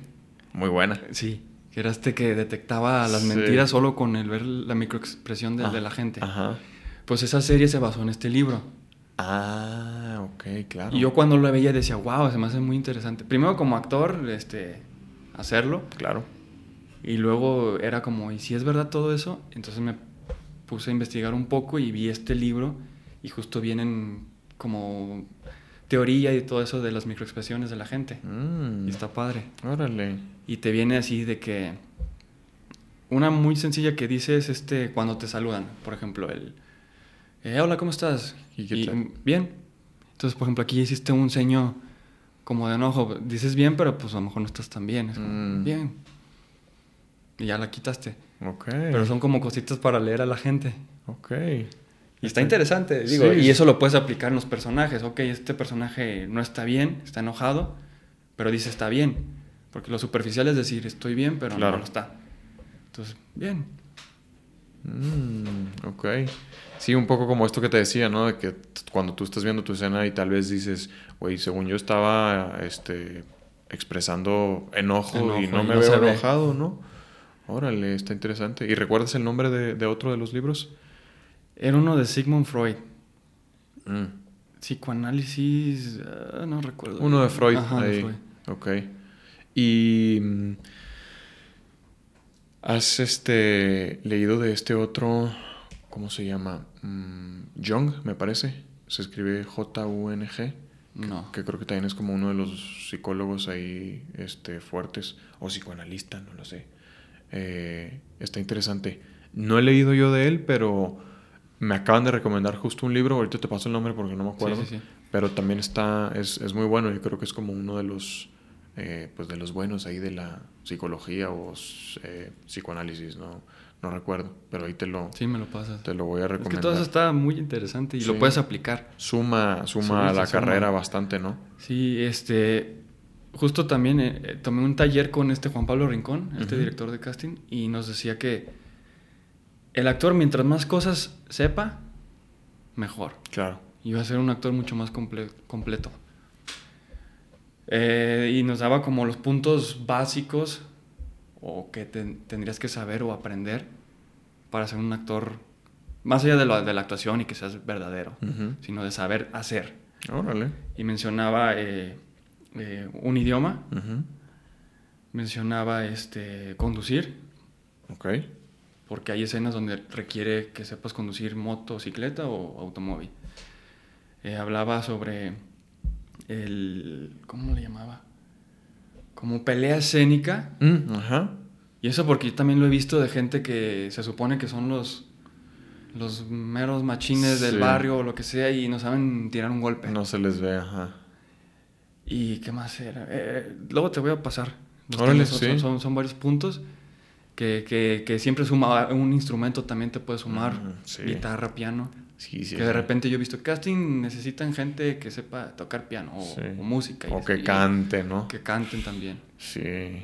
Speaker 1: Muy buena.
Speaker 2: Sí. Que era este que detectaba las
Speaker 1: Sí.
Speaker 2: mentiras solo con el ver la microexpresión de,
Speaker 1: Ah,
Speaker 2: de la gente.
Speaker 1: Ajá.
Speaker 2: Pues esa serie se basó en este libro.
Speaker 1: Ah, ok, claro.
Speaker 2: Y yo cuando lo veía decía, wow, se me hace muy interesante. Primero como actor, este, hacerlo.
Speaker 1: Claro.
Speaker 2: Y luego era como, ¿y si es verdad todo eso? Entonces me puse a investigar un poco y vi este libro y justo vienen como teoría y todo eso de las microexpresiones de la gente.
Speaker 1: Mm,
Speaker 2: Y está padre.
Speaker 1: Órale.
Speaker 2: Y te viene así de que... Una muy sencilla que dice es este, cuando te saludan, por ejemplo, el... eh, hola, ¿cómo estás?
Speaker 1: ¿Y qué
Speaker 2: Y,
Speaker 1: tal?
Speaker 2: "Mm, bien. Entonces, por ejemplo, aquí hiciste un ceño como de enojo. Dices bien, pero pues a lo mejor no estás tan bien. Es como,
Speaker 1: Mm.
Speaker 2: bien. Y ya la quitaste.
Speaker 1: Ok.
Speaker 2: Pero son como cositas para leer a la gente.
Speaker 1: Ok.
Speaker 2: Y está interesante, digo,
Speaker 1: Sí,
Speaker 2: y eso lo puedes aplicar en los personajes. Ok, este personaje no está bien, está enojado, pero dice está bien. Porque lo superficial es decir estoy bien, pero
Speaker 1: Claro.
Speaker 2: no lo está. Entonces, bien.
Speaker 1: Mm, ok. Sí, un poco como esto que te decía, ¿no? De que cuando tú estás viendo tu escena y tal vez dices, güey, según yo estaba este, expresando enojo,
Speaker 2: Enojo
Speaker 1: y no
Speaker 2: y
Speaker 1: me
Speaker 2: no
Speaker 1: veo
Speaker 2: ve.
Speaker 1: enojado, ¿no? Órale, está interesante. ¿Y recuerdas el nombre de, de otro de los libros?
Speaker 2: Era uno de Sigmund Freud.
Speaker 1: Mm,
Speaker 2: Psicoanálisis, ah, no recuerdo.
Speaker 1: Uno de Freud.
Speaker 2: Ajá, de
Speaker 1: ahí.
Speaker 2: Freud.
Speaker 1: Ok. Y. ¿Has este, leído de este otro. ¿Cómo se llama? Mm, Jung, me parece. Se escribe J-U-N-G.
Speaker 2: No.
Speaker 1: Que creo que también es como uno de los psicólogos ahí este, fuertes. O psicoanalista, no lo sé. Eh, está interesante. No he leído yo de él, pero me acaban de recomendar justo un libro. Ahorita te paso el nombre porque no me acuerdo.
Speaker 2: Sí, sí, sí.
Speaker 1: Pero también está, es, es muy bueno. Yo creo que es como uno de los, eh, pues de los buenos ahí de la psicología o eh, psicoanálisis, no, no recuerdo. Pero ahí te lo,
Speaker 2: Sí, me lo pasas.
Speaker 1: te lo voy a
Speaker 2: Es que
Speaker 1: recomendar.
Speaker 2: todo eso está muy interesante y
Speaker 1: Sí.
Speaker 2: lo puedes aplicar.
Speaker 1: Suma, suma
Speaker 2: Sí,
Speaker 1: a la
Speaker 2: suma.
Speaker 1: carrera bastante, ¿no?
Speaker 2: Sí, este. Justo también eh, tomé un taller con este Juan Pablo Rincón, este director de casting, y nos decía que el actor, mientras más cosas sepa, mejor.
Speaker 1: Claro.
Speaker 2: Y va a ser un actor mucho más comple- completo. Eh, y nos daba como los puntos básicos o que ten- tendrías que saber o aprender para ser un actor, más allá de, lo, de la actuación y que seas verdadero,
Speaker 1: Ujú.
Speaker 2: sino de saber hacer.
Speaker 1: Órale.
Speaker 2: Y mencionaba eh, eh, un idioma,
Speaker 1: Ujú.
Speaker 2: mencionaba este, conducir,
Speaker 1: Ok.
Speaker 2: porque hay escenas donde requiere que sepas conducir motocicleta o automóvil. Eh, hablaba sobre el... ¿Cómo le llamaba? Como pelea escénica.
Speaker 1: Mm, ajá.
Speaker 2: Y eso porque yo también lo he visto de gente que se supone que son los, los meros machines del barrio o lo que sea y no saben tirar un golpe.
Speaker 1: No se les ve, ajá.
Speaker 2: ¿Y qué más era? Eh, luego te voy a pasar. Los
Speaker 1: Órale, sí.
Speaker 2: son, son- son varios puntos que, que- que siempre suma un instrumento también te puede sumar.
Speaker 1: Mm, sí.
Speaker 2: Guitarra, piano.
Speaker 1: Sí, sí.
Speaker 2: que de repente yo he visto casting necesitan gente que sepa tocar piano o, música. y
Speaker 1: O que cante, ¿no?
Speaker 2: Que canten también.
Speaker 1: Sí.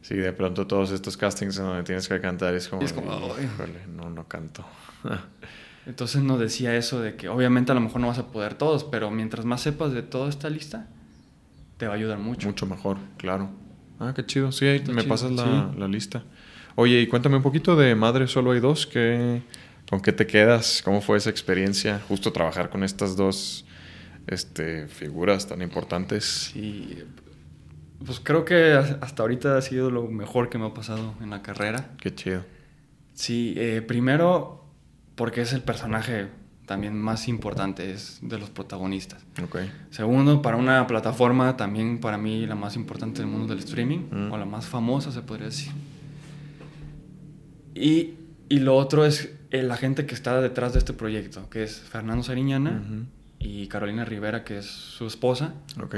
Speaker 1: Sí, de pronto todos estos castings en donde tienes que cantar es como...
Speaker 2: Y es como,
Speaker 1: de,
Speaker 2: "Ay".
Speaker 1: "Híjole, no, no canto.
Speaker 2: Entonces nos decía eso de que obviamente a lo mejor no vas a poder todos, pero mientras más sepas de toda esta lista, te va a ayudar mucho.
Speaker 1: Mucho mejor, claro. Ah, qué chido. Sí, ahí
Speaker 2: Está
Speaker 1: me
Speaker 2: chido,
Speaker 1: pasas la,
Speaker 2: sí.
Speaker 1: la lista. Oye, y cuéntame un poquito de Madre Solo Hay Dos. ¿qué, ¿Con qué te quedas? ¿Cómo fue esa experiencia? Justo trabajar con estas dos este, figuras tan importantes.
Speaker 2: Sí, pues creo que hasta ahorita ha sido lo mejor que me ha pasado en la carrera.
Speaker 1: Qué chido.
Speaker 2: Sí, eh, primero porque es el personaje también más importante, es de los protagonistas.
Speaker 1: Ok.
Speaker 2: Segundo, para una plataforma también para mí la más importante del mundo del streaming,
Speaker 1: Mm.
Speaker 2: o la más famosa se podría decir. Y, y lo otro es eh, la gente que está detrás de este proyecto, que es Fernando Sariñana y Carolina Rivera, que es su esposa.
Speaker 1: Ok.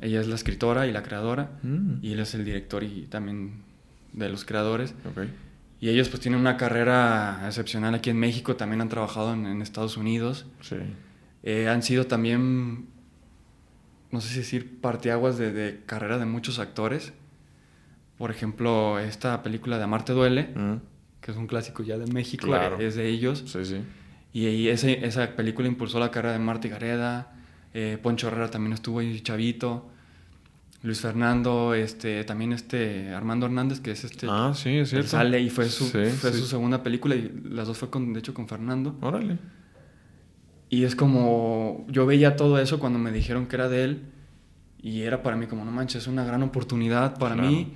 Speaker 2: Ella es la escritora y la creadora,
Speaker 1: Mm.
Speaker 2: y él es el director y también de los creadores.
Speaker 1: Ok.
Speaker 2: Y ellos pues tienen una carrera excepcional aquí en México, también han trabajado en, en Estados Unidos.
Speaker 1: Sí.
Speaker 2: Eh, han sido también, no sé si decir, parteaguas de, de carrera de muchos actores. Por ejemplo, esta película de Amarte Duele,
Speaker 1: Mm.
Speaker 2: Que es un clásico ya de México,
Speaker 1: Claro.
Speaker 2: es de ellos.
Speaker 1: Sí, sí.
Speaker 2: Y, y ese- esa película impulsó la carrera de Marta Gareda. eh, Poncho Herrera también estuvo ahí, Chavito. Luis Fernando, este, también este Armando Hernández, que es este...
Speaker 1: Ah, sí, es cierto.
Speaker 2: sale y fue su,
Speaker 1: Sí,
Speaker 2: fue
Speaker 1: sí.
Speaker 2: su segunda película y las dos fue con, de hecho con Fernando.
Speaker 1: Órale.
Speaker 2: Y es como, yo veía todo eso cuando me dijeron que era de él y era para mí como, no manches, es una gran oportunidad para
Speaker 1: Claro.
Speaker 2: mí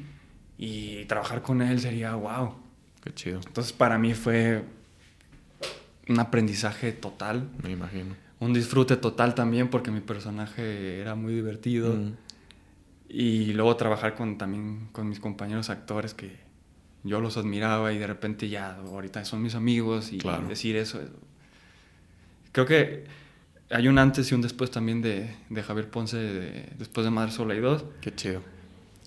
Speaker 2: y trabajar con él sería wow.
Speaker 1: Qué chido.
Speaker 2: Entonces para mí fue un aprendizaje total,
Speaker 1: Me imagino.
Speaker 2: un disfrute total también porque mi personaje era muy divertido
Speaker 1: Mm.
Speaker 2: y luego trabajar con también con mis compañeros actores que yo los admiraba y de repente ya ahorita son mis amigos y
Speaker 1: Claro.
Speaker 2: decir eso. Creo que hay un antes y un después también de, de Javier Ponce de- después de Madre Sola y Dos,
Speaker 1: Qué chido.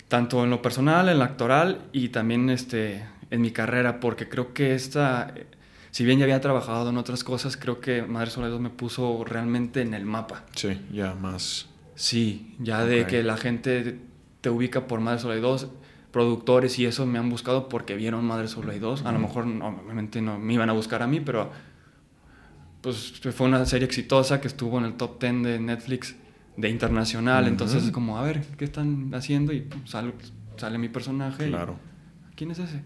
Speaker 2: tanto en lo personal, en lo actoral y también este, en mi carrera, porque creo que esta, si bien ya había trabajado en otras cosas, creo que Madre Dos me puso realmente en el mapa.
Speaker 1: Sí, ya más.
Speaker 2: Sí, ya de que la gente te ubica por Madre y Dos, productores y eso me han buscado porque vieron Madre y Dos. A lo mejor obviamente no me iban a buscar a mí, pero pues fue una serie exitosa que estuvo en el top 10 de Netflix de internacional. Entonces es como, a ver, ¿qué están haciendo? Y pum, sale, sale mi personaje. y,
Speaker 1: Claro.
Speaker 2: ¿Quién es ese?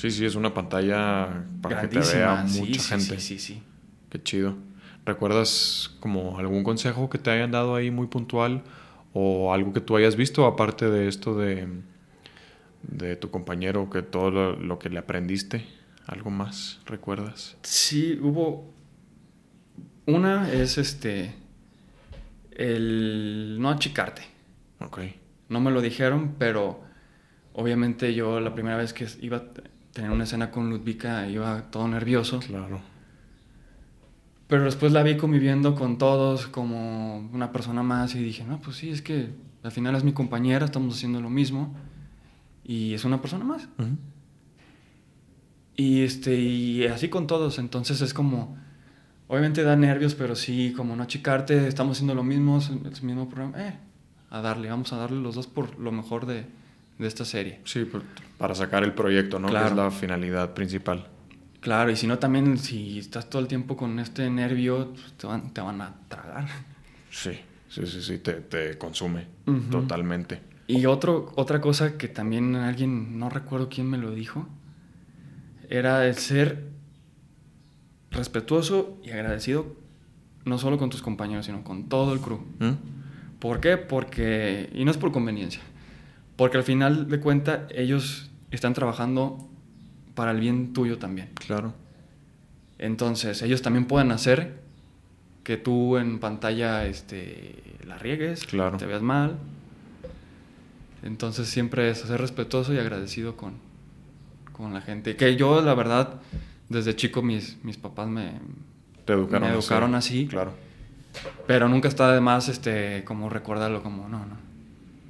Speaker 1: Sí, sí, es una pantalla para que te vea
Speaker 2: sí,
Speaker 1: mucha
Speaker 2: sí,
Speaker 1: gente.
Speaker 2: Sí, sí, sí.
Speaker 1: Qué chido. ¿Recuerdas como algún consejo que te hayan dado ahí muy puntual o algo que tú hayas visto aparte de esto de, de tu compañero, que todo lo, lo que le aprendiste? ¿Algo más recuerdas?
Speaker 2: Sí, hubo. Una es este. El no achicarte.
Speaker 1: Ok.
Speaker 2: No me lo dijeron, pero obviamente yo la primera vez que iba tener una escena con Ludvika iba todo nervioso.
Speaker 1: Claro.
Speaker 2: Pero después la vi conviviendo con todos como una persona más y dije, no, pues sí, es que al final es mi compañera, estamos haciendo lo mismo y es una persona más.
Speaker 1: Ujú.
Speaker 2: Y, este, y así con todos, entonces es como, obviamente da nervios, pero sí, como no achicarte, estamos haciendo lo mismo, es el mismo programa, eh, a darle, vamos a darle los dos por lo mejor de, de esta serie.
Speaker 1: Sí, para sacar el proyecto, ¿no? Que
Speaker 2: Claro.
Speaker 1: es la finalidad principal.
Speaker 2: Claro, y si no también, si estás todo el tiempo con este nervio, pues, te, van, te van a tragar.
Speaker 1: Sí, sí, sí, sí, te, te consume totalmente.
Speaker 2: Y otro, otra cosa que también alguien, no recuerdo quién me lo dijo, era el ser respetuoso y agradecido no solo con tus compañeros, sino con todo el crew.
Speaker 1: ¿Mm?
Speaker 2: ¿Por qué? Porque, y no es por conveniencia, porque al final de cuentas ellos están trabajando para el bien tuyo también.
Speaker 1: Claro.
Speaker 2: Entonces, ellos también pueden hacer que tú en pantalla este, la riegues,
Speaker 1: Claro.
Speaker 2: te veas mal. Entonces, siempre es ser respetuoso y agradecido con, con la gente. Que yo, la verdad, desde chico mis, mis papás me...
Speaker 1: Te educaron,
Speaker 2: Me educaron así.
Speaker 1: Claro.
Speaker 2: Pero nunca está de más este, como recordarlo como, no, no.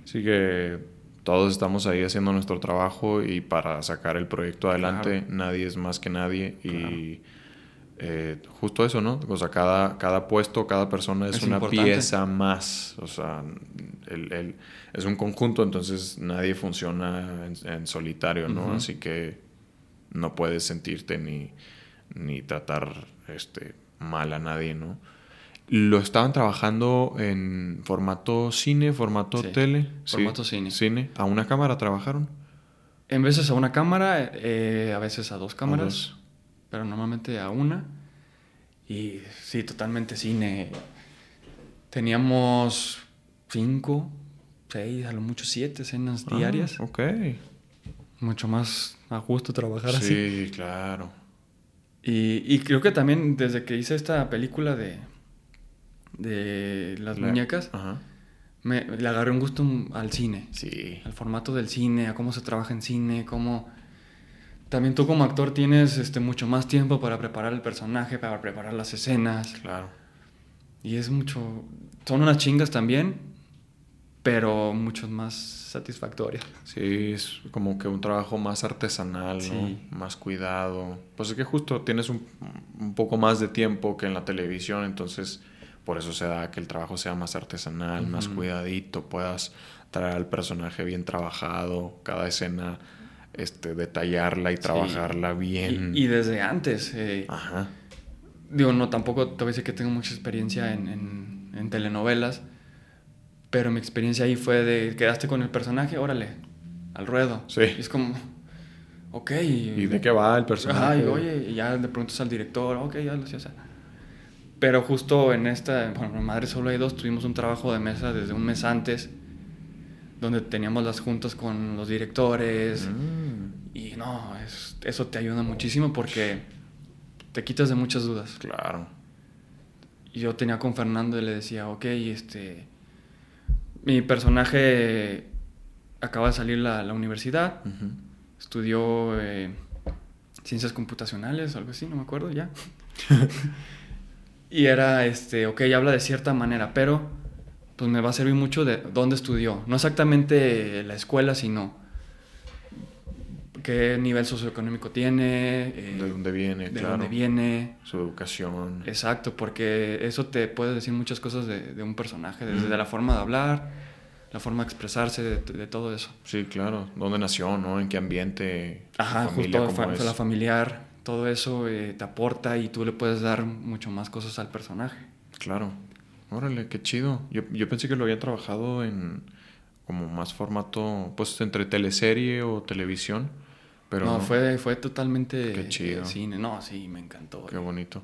Speaker 1: Así que todos estamos ahí haciendo nuestro trabajo y para sacar el proyecto adelante
Speaker 2: Claro.
Speaker 1: nadie es más que nadie y eh, justo eso, ¿no? O sea, cada, cada puesto, cada persona es,
Speaker 2: Es
Speaker 1: una
Speaker 2: importante.
Speaker 1: pieza más, o sea, el- el- es un conjunto, entonces nadie funciona en, en solitario, ¿no? Así que no puedes sentirte ni, ni tratar este, mal a nadie, ¿no? Lo estaban trabajando en formato cine, formato
Speaker 2: Sí,
Speaker 1: tele.
Speaker 2: formato cine.
Speaker 1: Cine. ¿A una cámara trabajaron?
Speaker 2: En veces a una cámara, eh, a veces a dos cámaras,
Speaker 1: dos.
Speaker 2: pero normalmente a una. Y sí, totalmente cine. Teníamos cinco, seis, a lo mucho siete escenas
Speaker 1: Ah,
Speaker 2: diarias.
Speaker 1: ok.
Speaker 2: Mucho más a gusto trabajar así.
Speaker 1: Sí, claro.
Speaker 2: Y, y creo que también desde que hice esta película de, de las
Speaker 1: La-
Speaker 2: muñecas,
Speaker 1: Ajá.
Speaker 2: me, le agarré un gusto al cine.
Speaker 1: Sí.
Speaker 2: al formato del cine, a cómo se trabaja en cine, cómo... También tú como actor tienes este, mucho más tiempo para preparar el personaje, para preparar las escenas.
Speaker 1: Claro.
Speaker 2: Y es mucho... Son unas chingas también, pero mucho más satisfactorias.
Speaker 1: Sí, es como que un trabajo más artesanal, ¿no?
Speaker 2: Sí.
Speaker 1: Más cuidado. Pues es que justo tienes un, un poco más de tiempo que en la televisión, entonces por eso se da que el trabajo sea más artesanal, más cuidadito, puedas traer al personaje bien trabajado, cada escena este, detallarla y trabajarla bien.
Speaker 2: Y, y desde antes, eh,
Speaker 1: Ajá.
Speaker 2: digo, no, tampoco te voy a decir que tengo mucha experiencia en, en- en telenovelas, pero mi experiencia ahí fue de quedaste con el personaje, órale, al ruedo.
Speaker 1: Sí.
Speaker 2: Y es como, ok.
Speaker 1: ¿Y de qué va el personaje?
Speaker 2: Ay, oye, y ya de pronto al director, ok, ya lo sé, o sea. Pero justo en esta, bueno, en Madre Solo hay dos, tuvimos un trabajo de mesa desde un mes antes, donde teníamos las juntas con los directores.
Speaker 1: Mm,
Speaker 2: Y no, es- eso te ayuda muchísimo porque te quitas de muchas dudas.
Speaker 1: claro.
Speaker 2: Y yo tenía con Fernando y le decía, ok, este, mi personaje acaba de salir la, la universidad, estudió eh, ciencias computacionales, algo así, no me acuerdo ya. y era, este, ok, habla de cierta manera, pero pues me va a servir mucho de dónde estudió. No exactamente la escuela, sino qué nivel socioeconómico tiene, eh,
Speaker 1: ¿De dónde viene?
Speaker 2: de
Speaker 1: claro.
Speaker 2: dónde viene.
Speaker 1: Su educación.
Speaker 2: Exacto, porque eso te puede decir muchas cosas de, de un personaje, desde la forma de hablar, la forma de expresarse, de, de todo eso.
Speaker 1: Sí, claro. ¿Dónde nació, no? ¿En qué ambiente?
Speaker 2: Ajá,
Speaker 1: familia,
Speaker 2: justo fa-
Speaker 1: es?
Speaker 2: la familiar, todo eso eh, te aporta y tú le puedes dar mucho más cosas al personaje.
Speaker 1: Claro. Órale, qué chido. Yo, yo pensé que lo habían trabajado en como más formato, pues entre teleserie o televisión. Pero
Speaker 2: no,
Speaker 1: no.
Speaker 2: Fue, fue totalmente
Speaker 1: Qué chido.
Speaker 2: eh, cine. No, sí, me encantó.
Speaker 1: Qué bonito.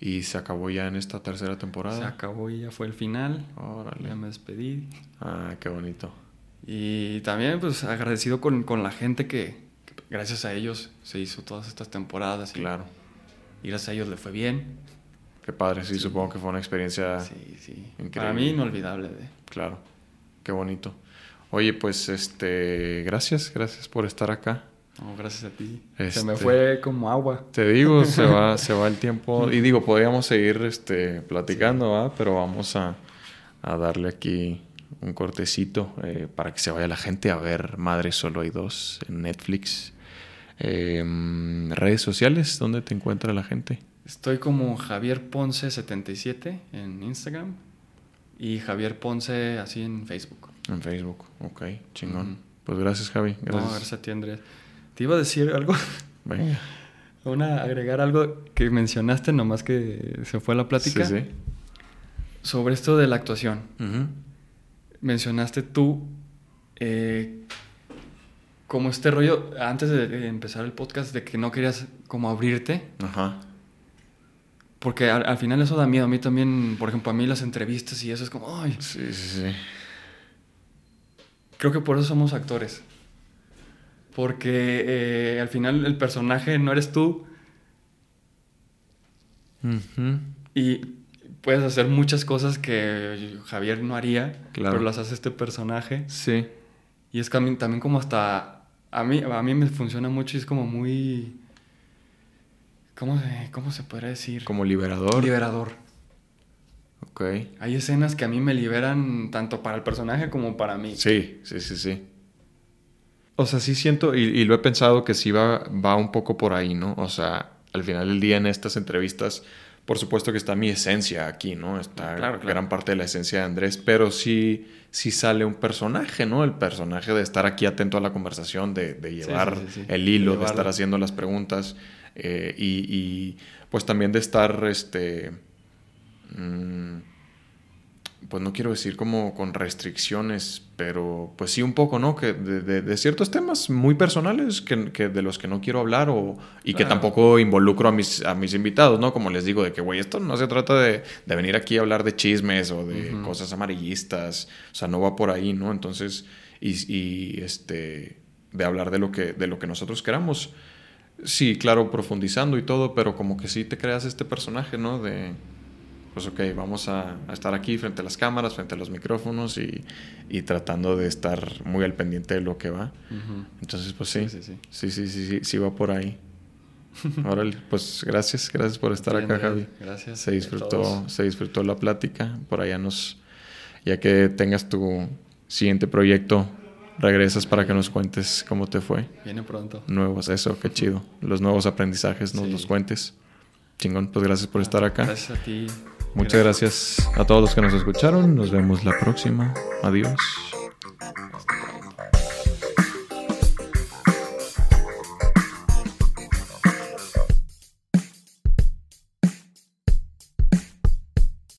Speaker 1: Y se acabó ya en esta tercera temporada.
Speaker 2: Se acabó y ya fue el final.
Speaker 1: Órale.
Speaker 2: Ya me despedí.
Speaker 1: Ah, qué bonito.
Speaker 2: Y también, pues, agradecido con, con la gente que gracias a ellos se hizo todas estas temporadas. Y,
Speaker 1: Claro.
Speaker 2: y gracias a ellos le fue bien.
Speaker 1: Qué padre, sí,
Speaker 2: Sí.
Speaker 1: supongo que fue una experiencia.
Speaker 2: Sí, sí.
Speaker 1: Increíble.
Speaker 2: Para mí, inolvidable. De...
Speaker 1: Claro. Qué bonito. Oye, pues este, gracias, gracias por estar acá.
Speaker 2: No, gracias a ti. Se me
Speaker 1: Este-
Speaker 2: fue como agua.
Speaker 1: Te digo, se va, se va el tiempo. Y digo, podríamos seguir este, platicando, ¿va? Pero vamos a, a darle aquí un cortecito eh, para que se vaya la gente a ver Madre Solo hay dos en Netflix. Eh, redes sociales, ¿dónde te encuentra la gente?
Speaker 2: Estoy como Javier Ponce77 en Instagram y Javier Ponce así en Facebook.
Speaker 1: En Facebook, ok, chingón. Pues gracias, Javi.
Speaker 2: No,
Speaker 1: Gracias.
Speaker 2: gracias a ti, Andrés. Te iba a decir algo,
Speaker 1: Venga.
Speaker 2: una, agregar algo que mencionaste, nomás que se fue la plática,
Speaker 1: Sí, sí.
Speaker 2: sobre esto de la actuación.
Speaker 1: Ujú.
Speaker 2: Mencionaste tú eh, como este rollo, antes de empezar el podcast, de que no querías como abrirte.
Speaker 1: Ajá.
Speaker 2: Porque al, al final eso da miedo. A mí también, por ejemplo, a mí las entrevistas y eso es como, ay,
Speaker 1: Sí, sí, sí.
Speaker 2: creo que por eso somos actores. Porque eh, al final el personaje no eres tú
Speaker 1: Ujú.
Speaker 2: y puedes hacer muchas cosas que Javier no haría,
Speaker 1: Claro.
Speaker 2: pero las hace este personaje.
Speaker 1: Sí.
Speaker 2: Y es cami- también como hasta... A mí, a mí me funciona mucho y es como muy... ¿Cómo se, cómo se podría decir?
Speaker 1: Como liberador.
Speaker 2: Liberador.
Speaker 1: ok.
Speaker 2: Hay escenas que a mí me liberan tanto para el personaje como para mí.
Speaker 1: Sí, sí, sí, sí. O sea, sí siento, y, y lo he pensado que sí va, va un poco por ahí, ¿no? O sea, al final del día en estas entrevistas, por supuesto que está mi esencia aquí, ¿no? Está
Speaker 2: Claro, claro.
Speaker 1: gran parte de la esencia de Andrés, pero sí, sí sale un personaje, ¿no? El personaje de estar aquí atento a la conversación, de, llevar
Speaker 2: sí, sí.
Speaker 1: el hilo,
Speaker 2: De
Speaker 1: de estar haciendo las preguntas, eh, y, y, pues también de estar, este... mm, pues no quiero decir como con restricciones, pero pues sí un poco, ¿no? Que de, de- de ciertos temas muy personales que, que de los que no quiero hablar o, y que
Speaker 2: Claro.
Speaker 1: tampoco involucro a mis, a mis invitados, ¿no? Como les digo, de que, güey, esto no se trata de, de venir aquí a hablar de chismes o de cosas amarillistas, o sea, no va por ahí, ¿no? Entonces, y, y, este, de hablar de lo, que, de lo que nosotros queramos. Sí, claro, profundizando y todo, pero como que sí te creas este personaje, ¿no? De, pues ok, vamos a, a estar aquí frente a las cámaras, frente a los micrófonos y, y tratando de estar muy al pendiente de lo que va.
Speaker 2: Ujú.
Speaker 1: Entonces, pues sí,
Speaker 2: Sí, sí, sí.
Speaker 1: sí, sí, sí, sí, va por ahí. Órale, pues gracias, gracias por estar
Speaker 2: Bien,
Speaker 1: acá, Javi.
Speaker 2: Gracias.
Speaker 1: Se disfrutó, se disfrutó la plática. Por allá nos, ya que tengas tu siguiente proyecto, regresas para que nos cuentes cómo te fue.
Speaker 2: Viene pronto.
Speaker 1: Nuevos, eso, qué chido. Los nuevos aprendizajes, nos
Speaker 2: Sí.
Speaker 1: los cuentes. Chingón, pues gracias por estar acá.
Speaker 2: Gracias a ti.
Speaker 1: Muchas gracias a todos los que nos escucharon. Nos vemos la próxima. Adiós.